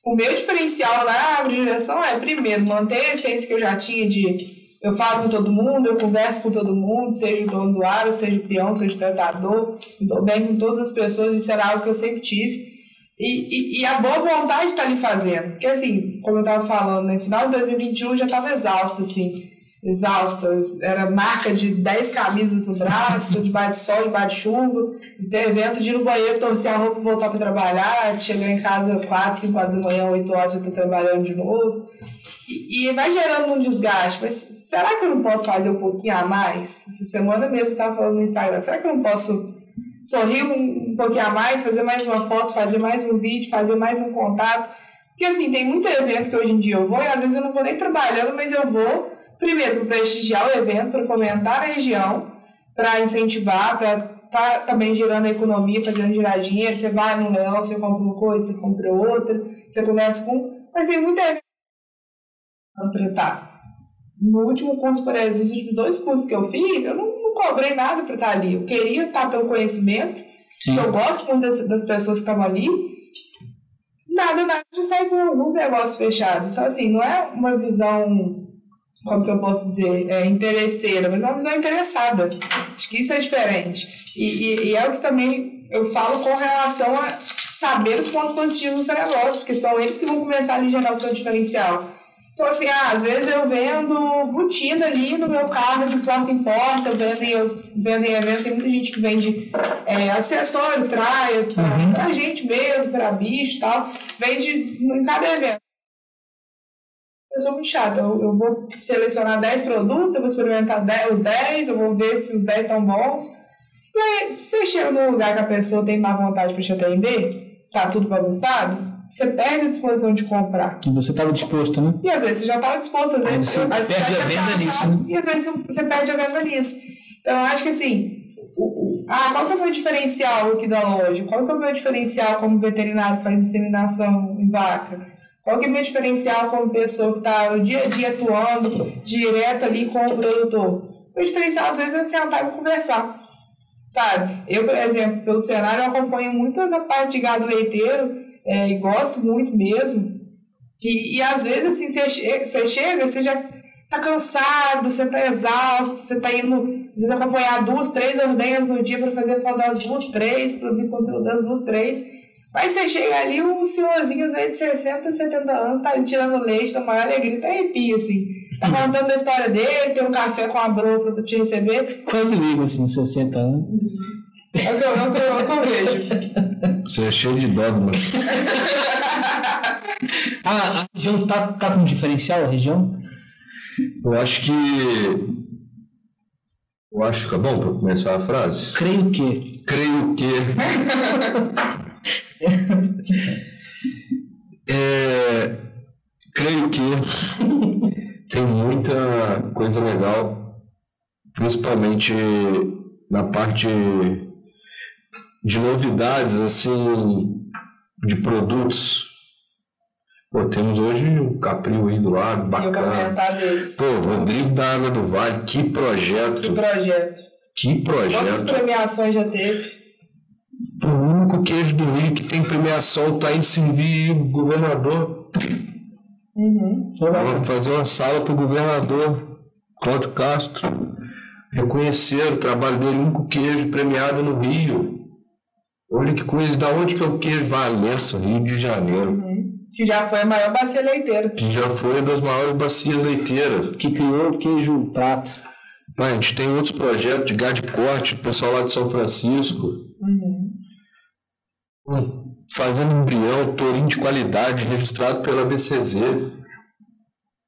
o meu diferencial na agrodireção é, primeiro, manter a essência que eu já tinha de eu falo com todo mundo, eu converso com todo mundo, seja o dono do ar, seja o peão, seja o tratador, estou bem com todas as pessoas, isso era algo que eu sempre tive. E, e, e a boa vontade está ali fazendo. Porque, assim, como eu estava falando, no né, final de 2021 eu já estava exausta, assim, exausta. Era marca de 10 camisas no braço, [laughs] debaixo de sol, debaixo de chuva, ter evento de ir no banheiro, torcer a roupa e voltar para trabalhar, chegar em casa 4, 5 horas da manhã, 8 horas já estou trabalhando de novo. E, e, vai gerando um desgaste. Mas será que eu não posso fazer um pouquinho a mais? Essa semana mesmo eu estava falando no Instagram. Será que eu não posso sorrir um, pouquinho a mais, fazer mais uma foto, fazer mais um vídeo, fazer mais um contato? Porque assim, tem muito evento que hoje em dia eu vou e às vezes eu não vou nem trabalhando, mas eu vou primeiro para prestigiar o evento, para fomentar a região, para incentivar, para tá também girando a economia, fazendo girar dinheiro. Você vai no leão, você compra uma coisa, você compra outra, você conversa com. Mas tem muita evento. No último curso, por exemplo, nos últimos dois cursos que eu fiz, eu não cobrei nada para estar ali. Eu queria estar pelo conhecimento, que eu gosto muito das, das pessoas que estavam ali. Nada, nada de sair com alguns negócios fechados. Então, assim, não é uma visão, como que eu posso dizer, é, interesseira, mas é uma visão interessada. Acho que isso é diferente. E, e, e é o que também eu falo com relação a saber os pontos positivos do seu negócio, porque são eles que vão começar a gerar o seu diferencial. Então, assim, ah, às vezes eu vendo botina ali no meu carro de porta em porta, eu vendo, eu vendo em evento, tem muita gente que vende é, acessório, traia, pra, uhum. pra gente mesmo, pra bicho e tal, vende em cada evento. Eu sou muito chata, eu, eu vou selecionar 10 produtos, eu vou experimentar 10, os 10, eu vou ver se os 10 estão bons. E aí, você chega num lugar que a pessoa tem má vontade para te atender, tá tudo bagunçado, você perde a disposição de comprar. Que você estava disposto, né? E às vezes você já estava disposto, às vezes você, você perde a venda nisso. Né? E às vezes você perde a venda nisso. Então eu acho que assim, o, o, ah, qual que é o meu diferencial aqui da loja? Qual que é o meu diferencial como veterinário que faz inseminação em vaca? Qual que é o meu diferencial como pessoa que está no dia a dia atuando direto ali com o produtor? O meu diferencial às vezes é sentar e conversar. Sabe? Eu, por exemplo, pelo cenário, eu acompanho muito essa parte de gado leiteiro é, e gosto muito mesmo. E, e às vezes, assim, você, che você chega, você já tá cansado, você tá exausto, você tá indo, às vezes, acompanhar duas, três ordenhas no dia para fazer foto das duas, três, produzir conteúdo das duas, três. Mas você chega ali, um senhorzinho aí de 60, 70 anos, tá ali tirando leite, da maior alegria, tá arrepia, assim. Tá [laughs] contando a história dele, tem um café com a broa pra te receber. Quase ligo, assim, 60 anos. É o que eu, é é vejo. Você é cheio de dogma. ah, a região tá, tá com diferencial, a região? Eu acho que. Eu acho que fica bom para começar a frase. Creio que. Creio que. [laughs] é, creio que tem muita coisa legal, principalmente na parte de novidades, assim, de produtos. Pô, temos hoje o Capril aí do lado, bacana. Pô, Rodrigo da Água do Vale, que projeto. Que projeto. Que projeto. Quantas premiações já teve? Pô, o único queijo do Rio que tem premiação tá indo servir o governador. Uhum. Vamos fazer uma sala pro governador Cláudio Castro. Reconhecer o trabalho dele, o único queijo premiado no Rio. Olha que coisa, da onde que é o queijo Valença, Rio de Janeiro. Uhum. Que já foi a maior bacia leiteira. Que já foi uma das maiores bacias leiteiras. Que criou o queijo prato. Pai, a gente tem outros projetos de gado de corte, o pessoal lá de São Francisco. Uhum. Hum, fazendo embrião, tourinho de qualidade, registrado pela BCZ.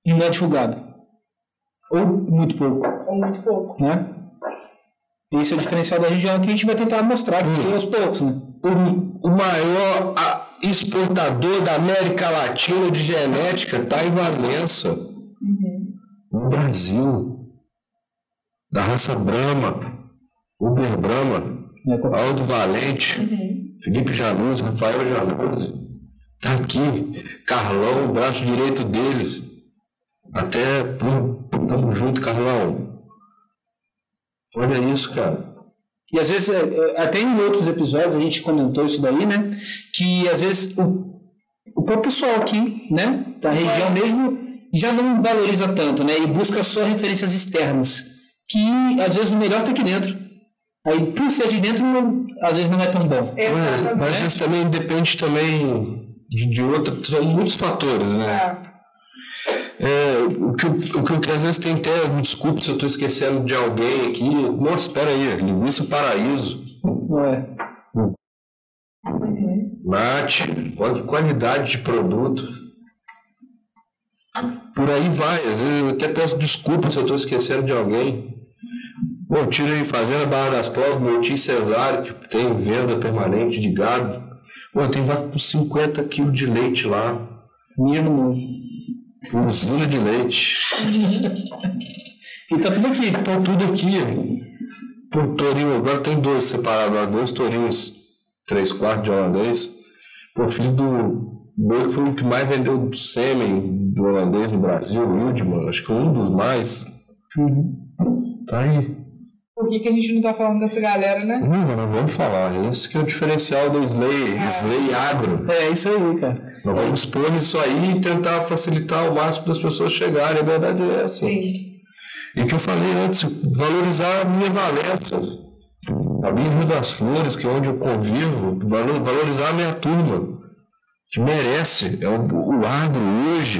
E não é divulgado. Ou muito pouco. Ou muito pouco. Né? Esse é o diferencial da região que a gente vai tentar mostrar aqui aos poucos. Né? O, o maior exportador da América Latina de genética está em Valença, uhum. no Brasil. Da raça Brahma, Uber Brahma, é, Aldo Valente, uhum. Felipe Januzzi, Rafael Januzzi. Está aqui, Carlão, o braço direito deles. Até, tamo junto, Carlão. Olha isso, cara. E às vezes, é, é, até em outros episódios a gente comentou isso daí, né? Que às vezes o, o próprio pessoal aqui, né? Da região mesmo, já não valoriza tanto, né? E busca só referências externas. Que às vezes o melhor está aqui dentro. Aí, por ser de dentro, não, às vezes não é tão bom. Exatamente. Mas isso também depende também de, de outro, são muitos fatores, né? É. É, o, que, o que eu- às vezes tem até, me desculpe se eu estou esquecendo de alguém aqui. Nossa, espera aí, linguiça paraíso, Não é? mate, olha que qualidade de produto. Por aí vai, às vezes eu até peço desculpa se eu estou esquecendo de alguém. Bom, tira aí Fazenda Barra das Provas, Montinho Cesário, que tem venda permanente de gado. Pô, tem vaca com 50 quilos de leite lá. Mínimo. Usina de leite. E tá tudo aqui. Então tudo aqui. Por tourinho, agora tem dois separados dois tourinhos, três quartos de holandês. Pô, filho do meu foi o que mais vendeu sêmen do holandês no Brasil, o Wildman, acho que um dos mais. Tá aí. Por que, que a gente não tá falando dessa galera, né? Não, nós vamos falar. Esse que é o diferencial do Slay, Slay Agro. É isso aí, cara. Nós vamos expor isso aí e tentar facilitar o máximo das pessoas chegarem. A verdade é essa. Sim. E que eu falei antes, valorizar a minha Valença, a minha Rio das Flores, que é onde eu convivo, valo- valorizar a minha turma, que merece. É o, o agro hoje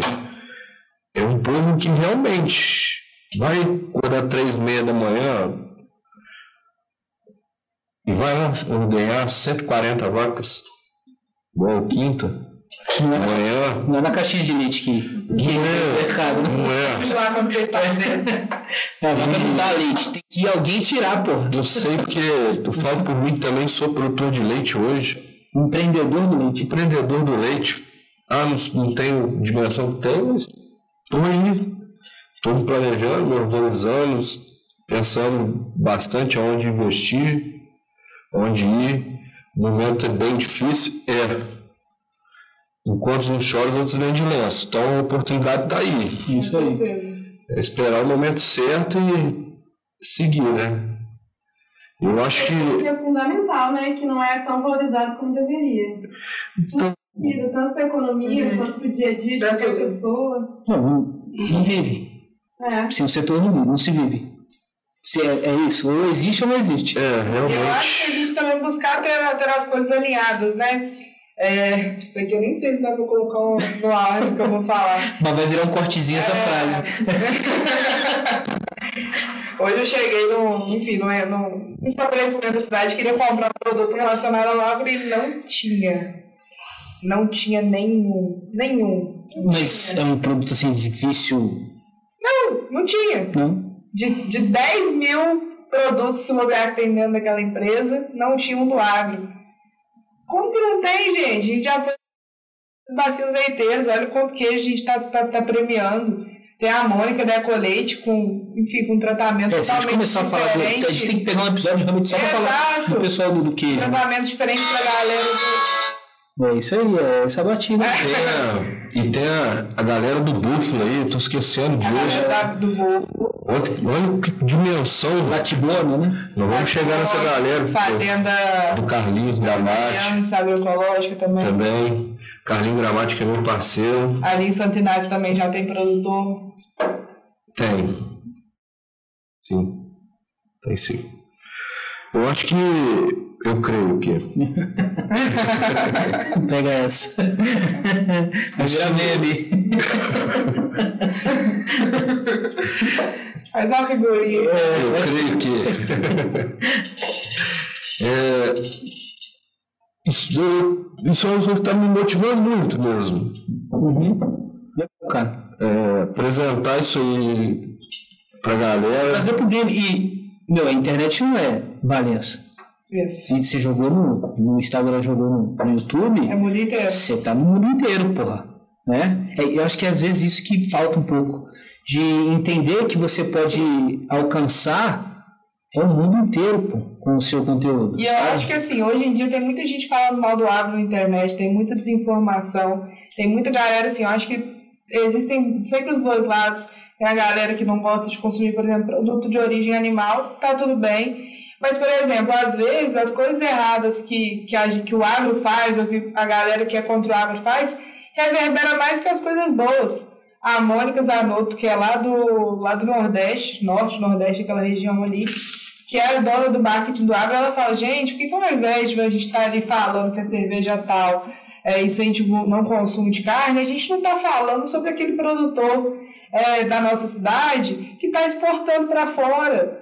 é um povo que realmente vai acordar três e meia da manhã e vai ganhar 140 vacas, igual quinta, Não é, amanhã. não é na caixinha de leite que, que é mercado, né? Não [laughs] é. Lá quando você está dizendo. Não dá leite. Tem que alguém tirar, pô. Eu sei porque eu falo por mim também sou produtor de leite hoje. Empreendedor do leite. Empreendedor do leite. Ah, não, não tenho dimensão que tenho, mas estou aí. Estou me planejando, me organizando, pensando bastante aonde investir, onde ir. O momento é bem difícil, é. Enquanto uns choram, os outros vendem lenço. Então a oportunidade está aí. Isso Com aí. certeza. É esperar o momento certo e seguir, né? Eu acho que. é fundamental, né? Que não é tão valorizado como deveria. Então, Vida, tanto para a economia Uhum. quanto para o dia a dia de qualquer pessoa. Não, não, não vive. É. Sem o setor não vive, não se vive. Se é, é isso, ou existe ou não existe. é, Eu acho que a realmente. gente também buscar ter, ter as coisas alinhadas, né? É, isso daqui eu nem sei se dá pra colocar um- no ar do que eu vou falar. Mas vai virar um cortezinho essa É. frase. [laughs] Hoje eu cheguei num, enfim, num, num estabelecimento da cidade, queria comprar um produto relacionado ao agro e não tinha. Não tinha nenhum. Nenhum. Não Mas é tinha. um produto assim difícil, Não, não tinha. não? De, de 10 mil produtos se bobear que tem dentro daquela empresa, não tinha um do agro. Como que não tem, gente? A gente já foi bacias leiteiras, olha quanto queijo a gente tá, tá, tá premiando. Tem a Mônica da Ecoleite com, enfim, com tratamento É, se a gente totalmente começar a falar do. A diferente. gente tem que pegar um episódio realmente só pra falar do pessoal do, do queijo. né? Tratamento diferente pra galera do. É isso aí, é essa batida. Tem a, e tem a, a galera do Búfalo aí, eu tô esquecendo de A hoje. galera do Volvo. Olha, que dimensão. Latibona, né? Nós vamos chegar nessa galera. Fazenda Do Carlinhos Gramati Aliança Agroecológica também. também. Carlinhos Gramati, que é meu parceiro. Ali em Santo Inácio também já tem produtor. Tem. Sim. Tem sim. Eu acho que. Eu creio que. [laughs] Pega essa. Vai virar meme. Faz uma figurinha. Eu creio que. é, isso, eu- isso é coisa que está me motivando muito mesmo. Uhum. Cara. É, apresentar isso aí pra galera. Trazer pro game. E, meu, a internet não é Valença. Isso. Se você jogou no, no Instagram, jogou no, no YouTube, É muito inteiro. você tá no mundo inteiro, porra. Né? É, eu acho que às vezes isso que falta um pouco. De entender que você pode alcançar é o mundo inteiro, pô, com o seu conteúdo. E eu sabe? acho que assim, hoje em dia tem muita gente falando mal do agro na internet, tem muita desinformação, tem muita galera assim, eu acho que existem sempre os dois lados. Tem a galera que não gosta de consumir, por exemplo, produto de origem animal, tá tudo bem. Mas, por exemplo, às vezes as coisas erradas que, que, a, que o agro faz, ou que a galera que é contra o agro faz, reverbera mais que as coisas boas. a Mônica Zanotto, que é lá do, lá do Nordeste, Norte, Nordeste, aquela região ali, que é a dona do marketing do agro, ela fala, gente, por que, que ao invés de a gente estar ali falando que a cerveja tal é incentivo não consumo de carne, a gente não está falando sobre aquele produtor é, da nossa cidade que está exportando para fora,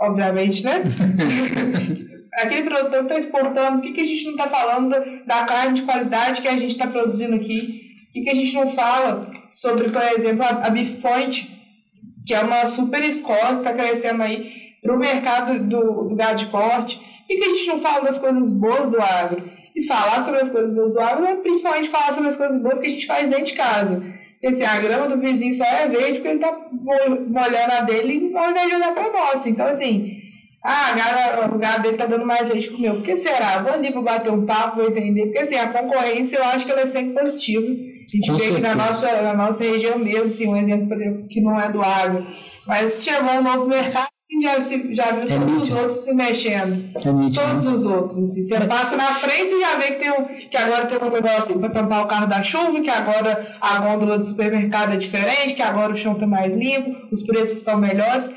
obviamente, né? [laughs] aquele produtor está exportando, por que, que a gente não está falando da carne de qualidade que a gente está produzindo aqui? Por que, que a gente não fala sobre, por exemplo, a, a Beef Point, que é uma super escola que está crescendo aí para o mercado do, do gado de corte? Por que, que a gente não fala das coisas boas do agro? E falar sobre as coisas boas do agro é principalmente falar sobre as coisas boas que a gente faz dentro de casa. Assim, a grama do vizinho só é verde porque ele está molhando a dele invés de olhar para nossa. Então, assim, ah, gado, o gado dele tá dando mais leite que o meu. Por que será? Vou ali, vou bater um papo, vou entender. Porque assim, a concorrência eu acho que ela é sempre positiva. A gente Com vê aqui na nossa, na nossa região mesmo, assim, um exemplo que não é do agro. Mas chegou um novo mercado e já, se- já viu É todos os outros se mexendo. É nítido, Todos né? os outros. Assim. Você passa na frente e já vê que, tem um, que agora tem um negócio assim, para tampar o carro da chuva, que agora a gôndola do supermercado é diferente, que agora o chão está mais limpo, os preços estão melhores.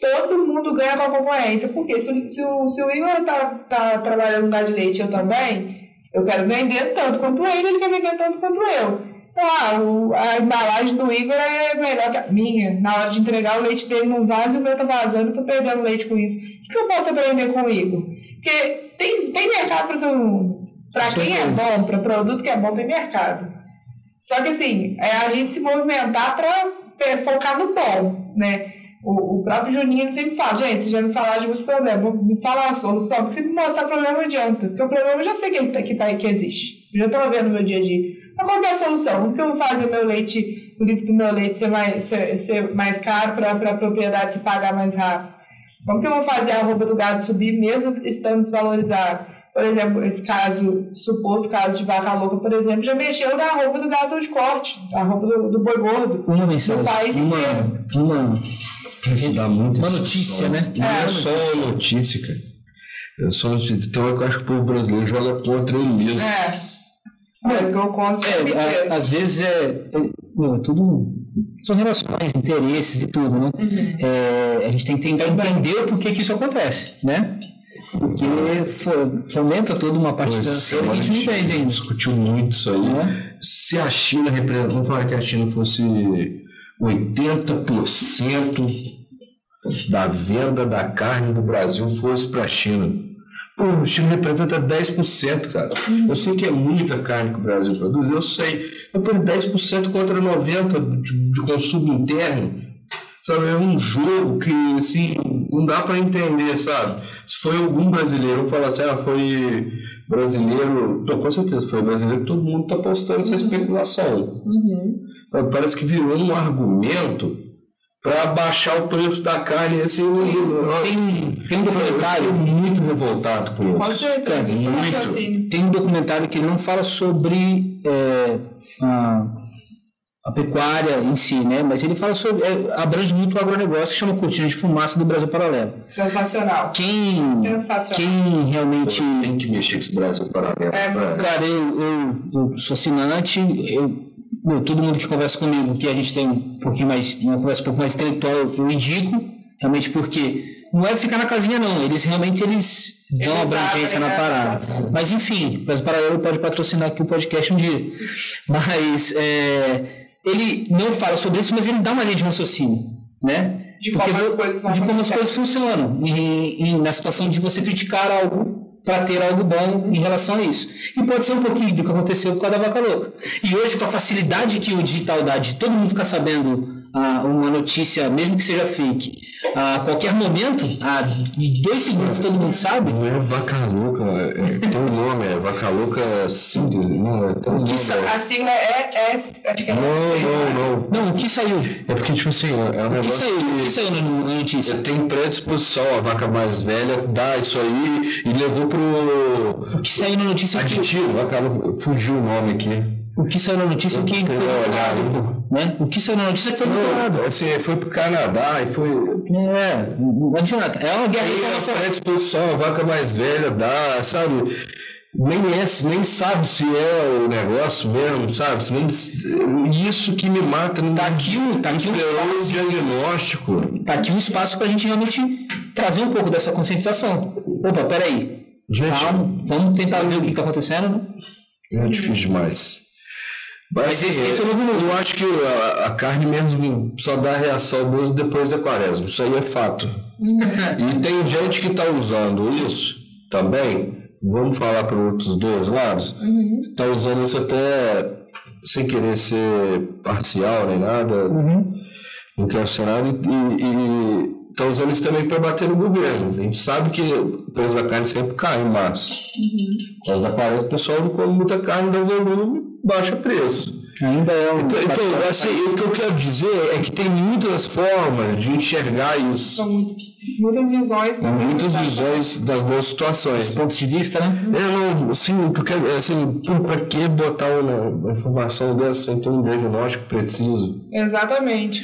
Todo mundo ganha com a concorrência. Porque se, o- se, o, se o Igor tá, tá trabalhando no lugar de leite eu também, eu quero vender tanto quanto ele, ele quer vender tanto quanto eu. Ah, o- a embalagem do Igor é melhor que a minha. Na hora de entregar o leite dele no vaso o meu tá vazando, eu tô perdendo leite com isso. O que, eu posso aprender com o Igor? Porque tem, tem mercado para quem é bom, para produto que é bom, tem mercado. Só que assim, é a gente se movimentar para focar no bom, né? O, o próprio Juninho sempre fala, gente, você já me falaram de muito problema, me fala uma solução, se me mostrar problema não adianta, porque o problema eu já sei que, ele tá, que, tá, que existe, já estou vendo no meu dia a dia. Mas qual que é a solução? Como que eu vou fazer meu leite, o litro do meu leite ser mais, ser, ser mais caro para a propriedade se pagar mais rápido? Como que eu vou fazer a roupa do gado subir mesmo estando desvalorizado? Por exemplo, esse caso, suposto caso de vaca louca, por exemplo, já mexeu na roupa do gado de corte, a roupa do, do boi gordo. Uma mensagem. No país uma, inteiro. uma, Isso dá muito uma notícia, né? Não é, É. só notícia, cara. Notícia. Então eu acho que o povo brasileiro joga contra ele mesmo. É. Mas go corte o tempo É, a- às vezes é, é, não, é tudo são relações, interesses e tudo, né? É, a gente tem que tentar entender o porquê que isso acontece, né? Porque fo- fomenta toda uma parte Pois, financeira que a gente não entende ainda. discutiu muito isso aí. Né? Se a China representa, vamos falar que a China fosse 80% da venda da carne do Brasil fosse para a China. Pô, a China representa 10%, cara. Eu sei que é muita carne que o Brasil produz, eu sei. Mas por 10% contra 90% de, de consumo interno. Sabe, é um jogo que, assim, não dá para entender, sabe? Se foi algum brasileiro, eu falar assim, ah, foi brasileiro, não, com certeza foi brasileiro, todo mundo tá postando essa especulação. Sabe, Parece que virou um argumento para baixar o preço da carne, assim, Tem, tem um eu documentário muito revoltado com isso. certeza, Muito. muito. Assim. tem um documentário que não fala sobre é, a, a pecuária em si, né? Mas ele fala sobre. É, abrange muito o agronegócio, que chama Cortina de Fumaça do Brasil Paralelo. Sensacional. Quem, Sensacional. quem realmente. Tem que mexer com esse Brasil paralelo. É, pra- Cara, eu, eu, eu sou assinante, eu, meu, todo mundo que conversa comigo, que a gente tem um pouquinho mais, uma conversa um pouco mais intelectual, eu indico, realmente porque não é ficar na casinha não, eles realmente eles dão Eles abrangência na a parada. situação. Mas enfim, o Brasil Paralelo pode patrocinar aqui o podcast um dia. Mas é, ele não fala sobre isso, mas ele dá uma linha de raciocínio, né? De como Porque as vo- coisas de como as coisas funcionam e, e na situação de você criticar algo para ter algo bom em relação a isso. E pode ser um pouquinho do que aconteceu por causa da vaca louca. E hoje, com a facilidade que o digital dá de todo mundo ficar sabendo uma notícia, mesmo que seja fake, a qualquer momento, a dois segundos todo mundo sabe, Não é vaca louca, é, tem um nome, é vaca louca síntese, não, é, tem um nome. A sigla é, é acho que é Não, não, não. não, o que saiu? É porque, tipo assim, é um O que negócio saiu? O que saiu na notícia? Tem predisposição, a vaca mais velha dá isso aí e levou pro O que saiu na notícia? O que, aditivo, vaca louca, fugiu o nome aqui. O que saiu na notícia? O que Eu foi declarado, né? O que saiu na notícia foi declarado. Assim, foi pro Canadá e foi. É, não adianta. É uma guerra Aí informação. a predisposição, a vaca mais velha dá, sabe? nem, é, nem sabe se é o negócio mesmo, sabe? Nem, isso que me mata. Não Tá aqui, tá aqui um esperou o diagnóstico. Tá aqui um espaço para a gente realmente trazer um pouco dessa conscientização. Opa, peraí. Gente, Calma, vamos tentar ver o que está acontecendo. né? É difícil demais. Mas, Mas assim, é mundo. eu acho que a, a carne mesmo só dá reação mesmo depois da quaresma. Isso aí é fato. e tem gente que está usando isso também. Vamos falar para outros dois lados. Está usando isso até sem querer ser parcial nem nada. Não quero ser nada. E está usando isso também para bater no governo. A gente sabe que o preço da carne sempre cai em março. Por causa da quaresma, o pessoal não come muita carne, dá volume, baixa preço. Ainda é um. Então, então, assim, o que eu quero dizer é que tem muitas formas de enxergar isso. São muitas, visões. né? Muitas visões das boas situações. pontos de vista, né? Eu não, assim, o que eu quero, assim, para que botar uma, informação dessa sem ter um diagnóstico preciso? Exatamente.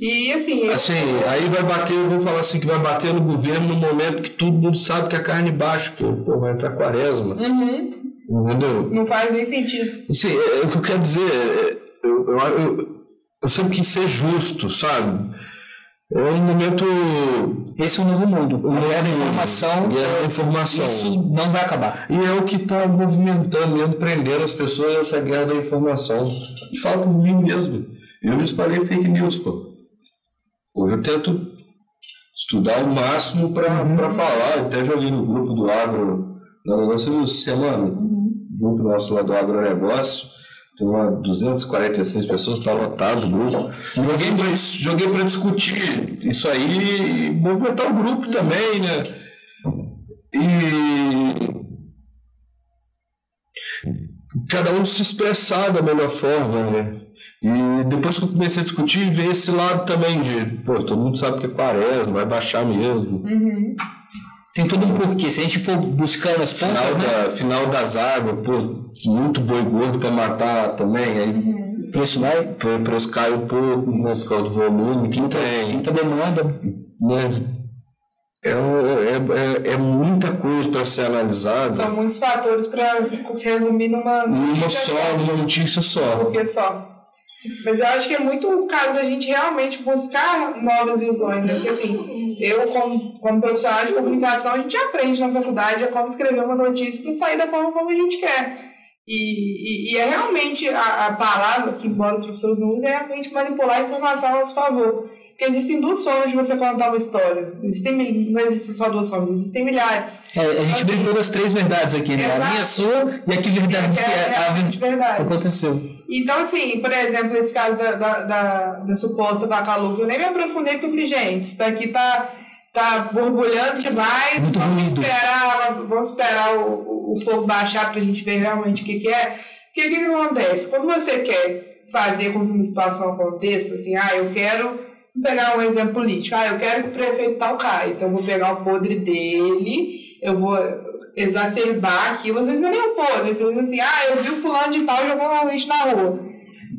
E assim, eu- Assim, aí vai bater, eu vou falar assim, que vai bater no governo no momento que todo mundo sabe que a carne baixa, porque pô, vai entrar quaresma. Uhum. Entendeu? não faz nem sentido. Assim, é, é o que eu quero dizer, é, eu, eu, eu, eu sempre quis ser justo, sabe? É um momento. Esse é o novo mundo. A guerra da informação. Guerra da informação. Isso não vai acabar. E é o que está movimentando mesmo, prendendo as pessoas nessa guerra da informação. E fala por mim mesmo. Eu já espalhei fake news, pô. Hoje eu tento estudar o máximo para falar. Eu até joguei no grupo do agro, na negócio semana, grupo nosso lá do agronegócio. Tem uma 246 pessoas, está lotado o grupo. Joguei pra, joguei para discutir isso aí e movimentar o grupo também, né? E cada um se expressar da melhor forma, né? E depois que eu comecei a discutir, veio esse lado também de, pô, todo mundo sabe que é quaresma, vai baixar mesmo. Tem todo um porquê. Se a gente for buscando as Final, fontes, né? da, final das águas, pô, muito boi gordo para matar também, aí o preço vai. o preço cai um pouco, né, por causa do volume que tem, Muita demanda. né? É, é, é, é muita coisa para ser analisada São muitos fatores para resumir numa numa notícia só, numa notícia só. porque só. Mas eu acho que é muito o caso da gente realmente buscar novas visões, né? Porque assim, eu como, como profissional de comunicação, a gente aprende na faculdade a como escrever uma notícia para sair da forma como a gente quer. E, e, e é realmente a, a palavra, que embora os professores não usem, é realmente manipular a informação a nosso favor. Porque existem duas formas de você contar uma história. Existem, mil- não existem só duas formas, existem milhares. É, a gente Assim, brincou das três verdades aqui, né? A Exato. minha sua e a que verdade que é é a verdade. aconteceu. Então, assim, por exemplo, esse caso da, da, da, da suposta vaca louca, eu nem me aprofundei porque eu falei, gente, isso daqui tá, tá borbulhando demais, Muito vamos ruído. esperar, vamos esperar o, o, fogo baixar pra gente ver realmente o que, que é. Porque o que, que acontece? Quando você quer fazer com que uma situação aconteça, assim, ah, eu quero vou pegar um exemplo político, ah, eu quero que o prefeito tal caia, então eu vou pegar o podre dele, eu vou exacerbar aquilo, às vezes não é nem um podre, às vezes assim, ah, eu vi o fulano de tal jogando lixo na rua.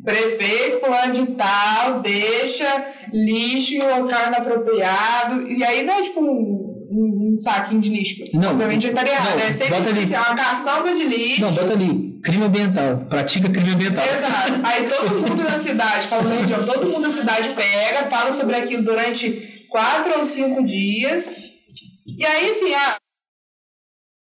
Prefeito fulano de tal deixa lixo em um local inapropriado. E aí não é tipo um, um- saquinho de lixo. Não, Obviamente estaria errado. não, É sempre bota ali. assim, é uma caçamba de lixo. Não, bota ali. Crime ambiental. Pratica crime ambiental. Exato. Aí todo [laughs] mundo na cidade, falando região, todo mundo na cidade pega, fala sobre aquilo durante quatro ou cinco dias. E aí, assim, a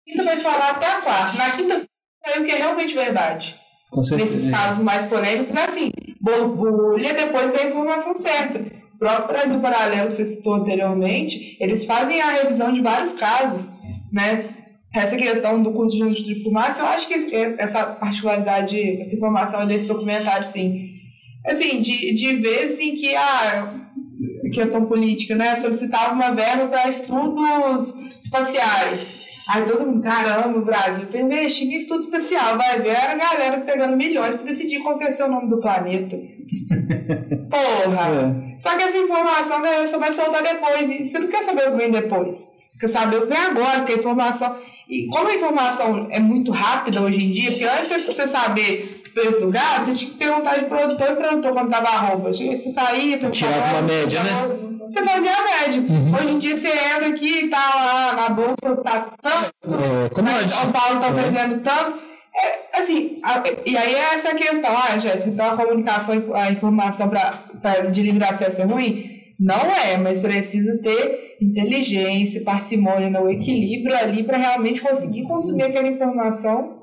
quinta vai falar até a quarta. Na quinta-feira é o que é realmente verdade. Com certeza. Nesses casos mais polêmicos, assim, borbulha, depois vem a informação certa. Próprio Brasil Paralelo, que você citou anteriormente, eles fazem a revisão de vários casos, né? Essa questão do conjunto de fumaça, eu acho que essa particularidade, essa informação desse documentário, sim. Assim, de, de vezes em que a questão política, né, solicitava uma verba para estudos espaciais. Aí todo mundo, caramba, o Brasil tá investindo em estudo espacial, vai ver a galera pegando milhões para decidir qual que é ser o nome do planeta. [laughs] Porra! Só que essa informação você vai soltar depois, e você não quer saber o que vem depois. Você quer saber o que vem agora, porque a informação. E como a informação é muito rápida hoje em dia, porque antes de você saber o preço do gado, você tinha que perguntar de produtor e produtor quando tava a roupa. Você saía, perguntava, Tirava uma média, né? Você fazia a média. Uhum. Hoje em dia você entra aqui e tá lá, na bolsa tá tanto, É, como antes. São Paulo tá É. vendendo tanto. É, assim, a- e aí é essa questão, ah, Jéssica, então a comunicação, a informação pra, pra, de livre acesso é ruim? Não é, mas precisa ter inteligência, parcimônia, no equilíbrio ali para realmente conseguir consumir aquela informação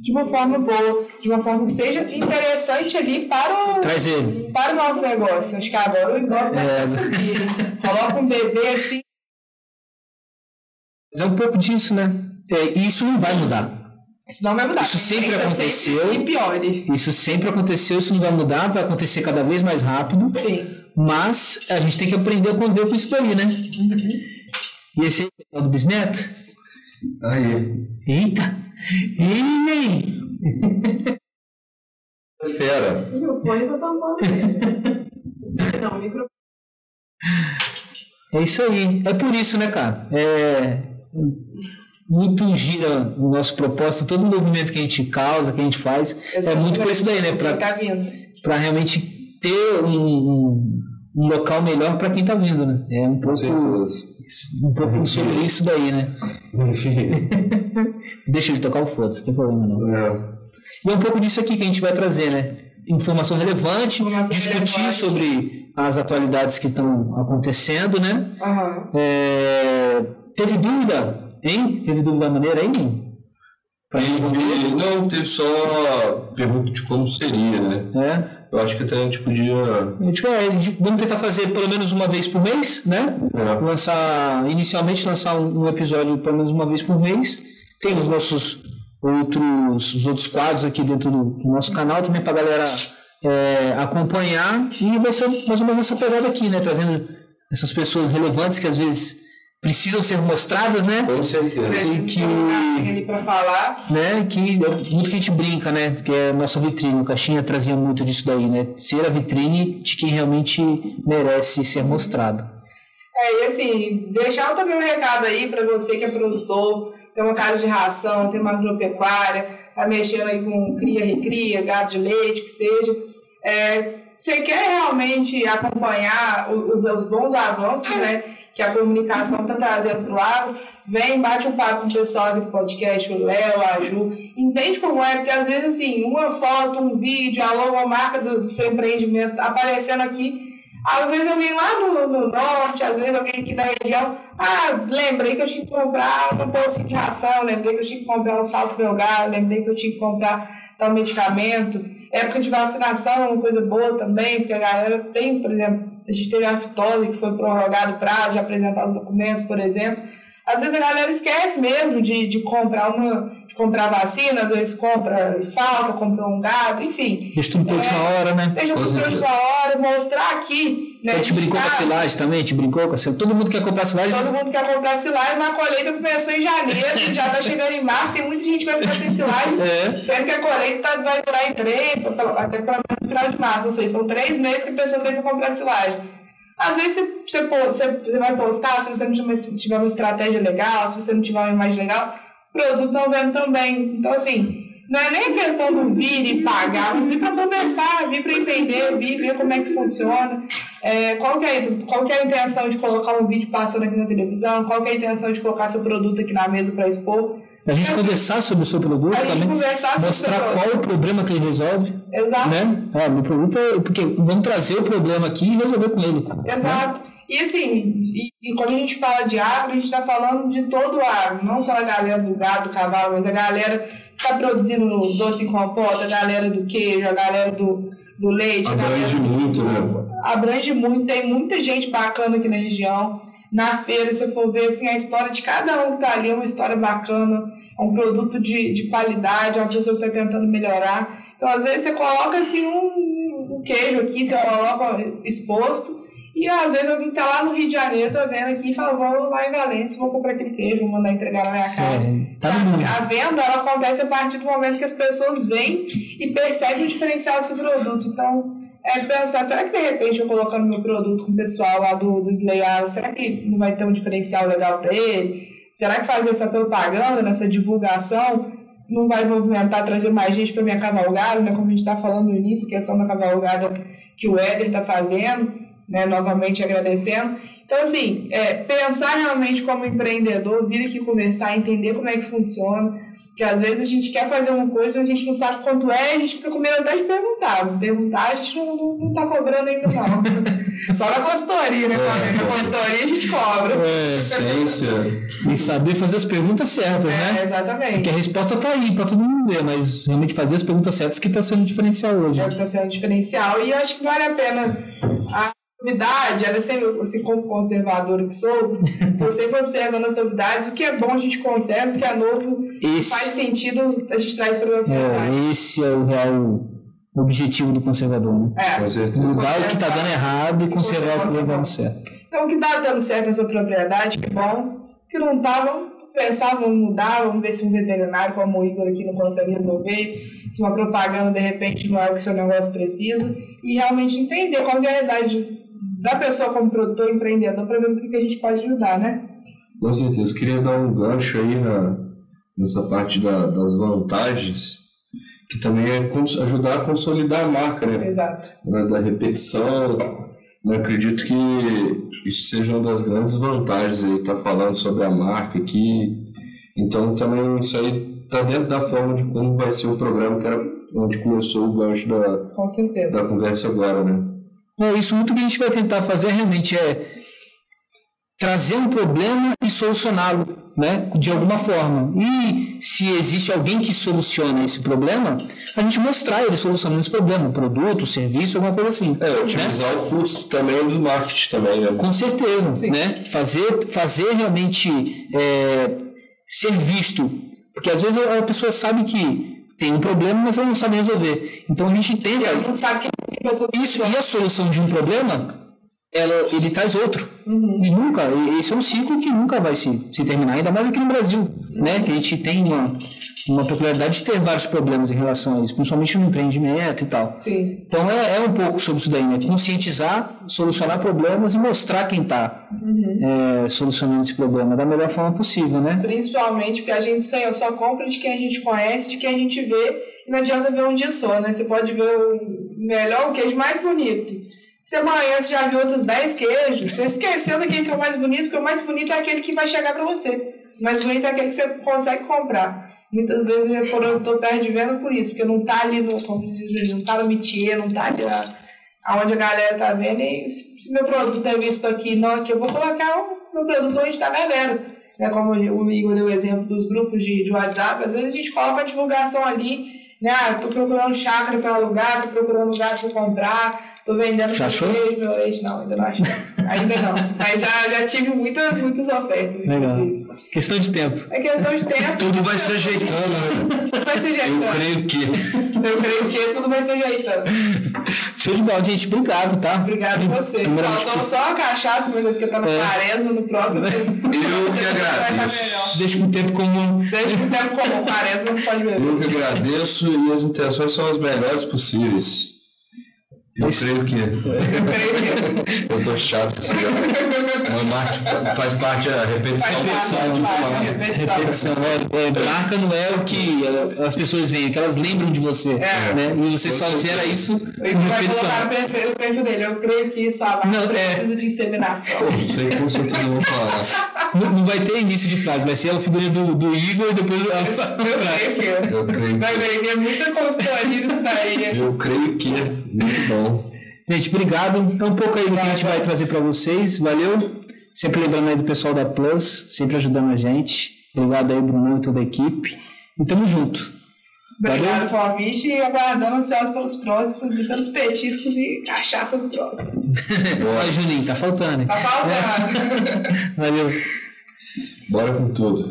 de uma forma boa, de uma forma que seja interessante ali para o, Traz ele. para o nosso negócio. Acho que agora o Ibope vai É. conseguir. Coloca um bebê assim. Mas é um pouco disso, né? É, e isso não vai mudar. Isso não vai mudar. Isso sempre é aconteceu. E piore. Isso sempre aconteceu, isso não vai mudar, vai acontecer cada vez mais rápido. Sim. Mas a gente tem que aprender a conviver com isso daí, né? E esse aí é o do bisneto? Aí. Eita! Ei, Fera. E o fone tá tampando. Não, o micro... É isso aí. É por isso, né, cara? É muito gira o nosso propósito, todo o movimento que a gente causa, que a gente faz, é muito por isso daí, né? Pra, Tá vindo. pra realmente ter um, um, local melhor pra quem tá vindo, né? É um pouco, um pouco sobre isso daí, né? [laughs] Enfim. Deixa de tocar o foda-se, não tem problema não. É. E é um pouco disso aqui que a gente vai trazer, né? Informação relevante, Informação discutir relevante. sobre as atualidades que estão acontecendo, né? Aham. É, Teve dúvida, hein? Teve dúvida da maneira aí? Pra responder? Teve- Não, teve só pergunta de como seria, né? É. Eu acho que até a gente podia. A gente, é, a gente- vamos tentar fazer pelo menos uma vez por mês, né? É. Lançar, inicialmente lançar um, um episódio pelo menos uma vez por mês. Tem os nossos outros, os outros quadros aqui dentro do, do nosso canal também pra galera é, acompanhar. E vai ser mais ou menos essa pegada aqui, né? Trazendo essas pessoas relevantes que às vezes precisam ser mostradas, né? Com certeza. Precisa que- pra falar. né, que é muito que a gente brinca, né, porque é a nossa vitrine, o Caixinha trazia muito disso daí, né, ser a vitrine de quem realmente merece ser mostrado. É, e assim, deixar também um recado aí para você que é produtor, tem uma casa de ração, tem uma agropecuária, tá mexendo aí com cria, recria, gado de leite, que seja. É, você quer realmente acompanhar os, os bons avanços, né, que a comunicação está trazendo para o agro, vem, bate um papo com o pessoal do podcast, o Léo, a Ju, entende como é, porque às vezes assim, uma foto, um vídeo, a logomarca do, do seu empreendimento tá aparecendo aqui, às vezes alguém lá no, no norte, às vezes alguém aqui da região, ah, lembrei que eu tinha que comprar um posto de ração, lembrei que eu tinha que comprar um salto meu lembrei que eu tinha que comprar tal medicamento. Época de vacinação uma coisa boa também, porque a galera tem, por exemplo, a gente teve a Fitose, que foi prorrogado o prazo de apresentar os documentos, por exemplo. Às vezes a galera esquece mesmo de, de comprar uma, comprar vacina, às vezes compra e falta, compra um gado, enfim. Deixa tudo pronto na hora, né? Deixa tudo pronto na hora, mostrar aqui. Né, A gente brincou com a silagem também, a gente brincou com a silagem. Todo mundo quer comprar silagem. Todo mundo quer comprar silagem, mas a colheita começou em janeiro, [laughs] já tá chegando em março, tem muita gente que vai ficar sem silagem, É. sendo que a colheita tá- vai durar em três, até pelo menos no final de março, ou seja, são três meses que a pessoa tem que comprar silagem. Às vezes você, você, você, vai postar, se você não tiver, uma estratégia legal, se você não tiver uma imagem legal, produto não vendo tão bem. Então, assim, não é nem a questão do vir e pagar, mas vir para conversar, vir para entender, vir ver como é que funciona. É, qual, que é, qual que é a intenção de colocar um vídeo passando aqui na televisão? Qual que é a intenção de colocar seu produto aqui na mesa para expor? A gente conversar sobre o seu produto A gente também. conversar sobre o seu Mostrar produto. qual o problema que ele resolve. Exato. Né? É, meu produto é. Porque vamos trazer o problema aqui e resolver com ele. Exato. E assim, e, e quando a gente fala de agro, a gente está falando de todo o agro, não só a galera do gado, do cavalo, mas a galera que está produzindo doce em compota, a galera do queijo, a galera do, do leite, Abrange galera muito, né? abrange muito, tem muita gente bacana aqui na região. Na feira, se você for ver assim, a história de cada um que tá ali é uma história bacana, é um produto de, de qualidade, é uma pessoa que está tentando melhorar. Então, às vezes, você coloca assim um, um queijo aqui, você coloca exposto, e às vezes alguém tá lá no Rio de Janeiro, tá vendo aqui e fala, vou lá em Valência, vou comprar aquele queijo, vou mandar entregar na minha casa. É, tá no mundo. A venda ela acontece a partir do momento que as pessoas veem e percebem o diferencial seu produto. Então, é pensar, será que de repente eu colocando meu produto com o pessoal lá do, do Slayaro, será que não vai ter um diferencial legal para ele? Será que fazer essa propaganda, nessa divulgação, não vai movimentar, trazer mais gente para minha cavalgada, né? Como a gente está falando no início, a questão da cavalgada que o Éder está fazendo. Né, novamente agradecendo. Então, assim, é, pensar realmente como empreendedor, vir aqui conversar, entender como é que funciona, que às vezes a gente quer fazer uma coisa, mas a gente não sabe quanto é, a gente fica com medo até de perguntar. Perguntar, a gente não, não, não tá cobrando ainda, não. [laughs] Só na consultoria, né? É. Na consultoria a gente cobra. É, ciência. E saber fazer as perguntas certas, é, né? Exatamente. Porque a resposta tá aí para todo mundo ver, mas realmente fazer as perguntas certas que tá sendo diferencial hoje. É o que tá sendo diferencial. E eu acho que vale a pena. A novidade, ela sempre, assim, como conservadora que sou, estou sempre observando as novidades. O que é bom a gente conserva, o que é novo esse, faz sentido, a gente traz para a nossa é, Esse é o real objetivo do conservador, né? É. Mudar o que está dando errado e conservar o que está dando certo. Então, o que está dando certo na sua propriedade, que bom. O que não está, vamos pensar, vamos mudar, vamos ver se um veterinário como o Igor aqui não consegue resolver, se uma propaganda de repente não é o que o seu negócio precisa, e realmente entender qual é a realidade da pessoa como produtor empreendedor para ver o que, a gente pode ajudar, né? Com certeza. Queria dar um gancho aí na, nessa parte da, das vantagens, que também é ajudar a consolidar a marca, né? Exato. Da, da repetição. Eu acredito que isso seja uma das grandes vantagens aí, tá falando sobre a marca aqui. Então também isso aí está dentro da forma de como vai ser o programa, que era onde começou o gancho da, Com certeza. da conversa agora, né? É isso, muito que a gente vai tentar fazer realmente é trazer um problema e solucioná-lo, né, de alguma forma. E se existe alguém que soluciona esse problema, a gente mostrar ele solucionando esse problema, produto, serviço, alguma coisa assim. É, utilizar né? o custo também do marketing também. Né? Com certeza, Sim. né? Fazer, fazer realmente é, ser visto, porque às vezes a pessoa sabe que tem um problema, mas ela não sabe resolver. Então a gente tenta. Ela não sabe que isso e a solução de um problema, ela, ele traz outro. Uhum. E nunca, esse é um ciclo que nunca vai se, se terminar, ainda mais aqui no Brasil, uhum. né? Que a gente tem uma, uma popularidade de ter vários problemas em relação a isso, principalmente no empreendimento e tal. Sim. Então é, é um pouco sobre isso daí, né? Conscientizar, solucionar problemas e mostrar quem está uhum. é, solucionando esse problema da melhor forma possível, né? Principalmente porque a gente só, compra de quem a gente conhece, de quem a gente vê, não adianta ver um dia só, né? Você pode ver o melhor, o queijo mais bonito. Se amanhã você já viu outros 10 queijos, você esqueceu daquele que é o mais bonito, porque o mais bonito é aquele que vai chegar para você. O mais bonito é aquele que você consegue comprar. Muitas vezes eu produtor perde venda por isso, porque não tá ali no, como diz, não tá no métier, não tá ali aonde a galera tá vendo. E se, meu produto é visto aqui, não aqui, eu vou colocar o meu produto onde está a galera. Né, como o Igor deu o exemplo dos grupos de, de WhatsApp, às vezes a gente coloca a divulgação ali, né? Ah, tô procurando chácara para alugar, tô procurando lugar para comprar, Tô vendendo já achou? Meu leite, não, ainda não achei. ainda não. Mas já, já tive muitas, muitas ofertas. Legal. Inclusive. Questão de tempo. É questão de tempo. Tudo vai se ajeitando, né? Tudo vai se ajeitando. Eu creio que. Eu creio que tudo vai se ajeitando. Show de bola, gente. Obrigado, tá? Obrigado a você. Faltou só a cachaça, mas é porque tá no é. Quaresma, no próximo. Eu que [laughs] agradeço. Deixa com o tempo comum. Deixa com o tempo comum. Quaresma não pode beber. Eu que agradeço e as intenções são as melhores possíveis. Eu creio que. [laughs] Eu tô chato com isso já. Uma marca faz parte da repetição. Repetição, repetição. repetição. É, é, marca não é o que as pessoas veem, é que elas lembram de você. É. Né? E você só gera isso com repetição. Vai colocar o perfil dele. Eu creio que sua marca não, é. precisa é... de inseminação. Não sei com certeza vou falar. Não, não, vai ter início de frase, vai ser a figurinha do, do Igor e depois a frase. Eu creio que. Vai ver, tem muita consultoria nisso daí. Eu creio que. Muito bom. Gente, obrigado. É um pouco aí do que a gente vai trazer para vocês. Valeu. Sempre lembrando aí do pessoal da Plus, sempre ajudando a gente. Obrigado aí, Bruno e toda a equipe. E tamo junto. Obrigado pelo convite e aguardando ansiosos pelos próximos e pelos petiscos e cachaça do próximo. [laughs] Boa, Juninho, tá faltando. Hein? Tá faltando. [laughs] Valeu. Bora com tudo.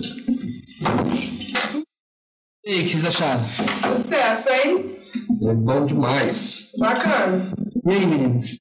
E aí, o que vocês acharam? Sucesso, hein? É bom demais. Bacana. E aí, meninos?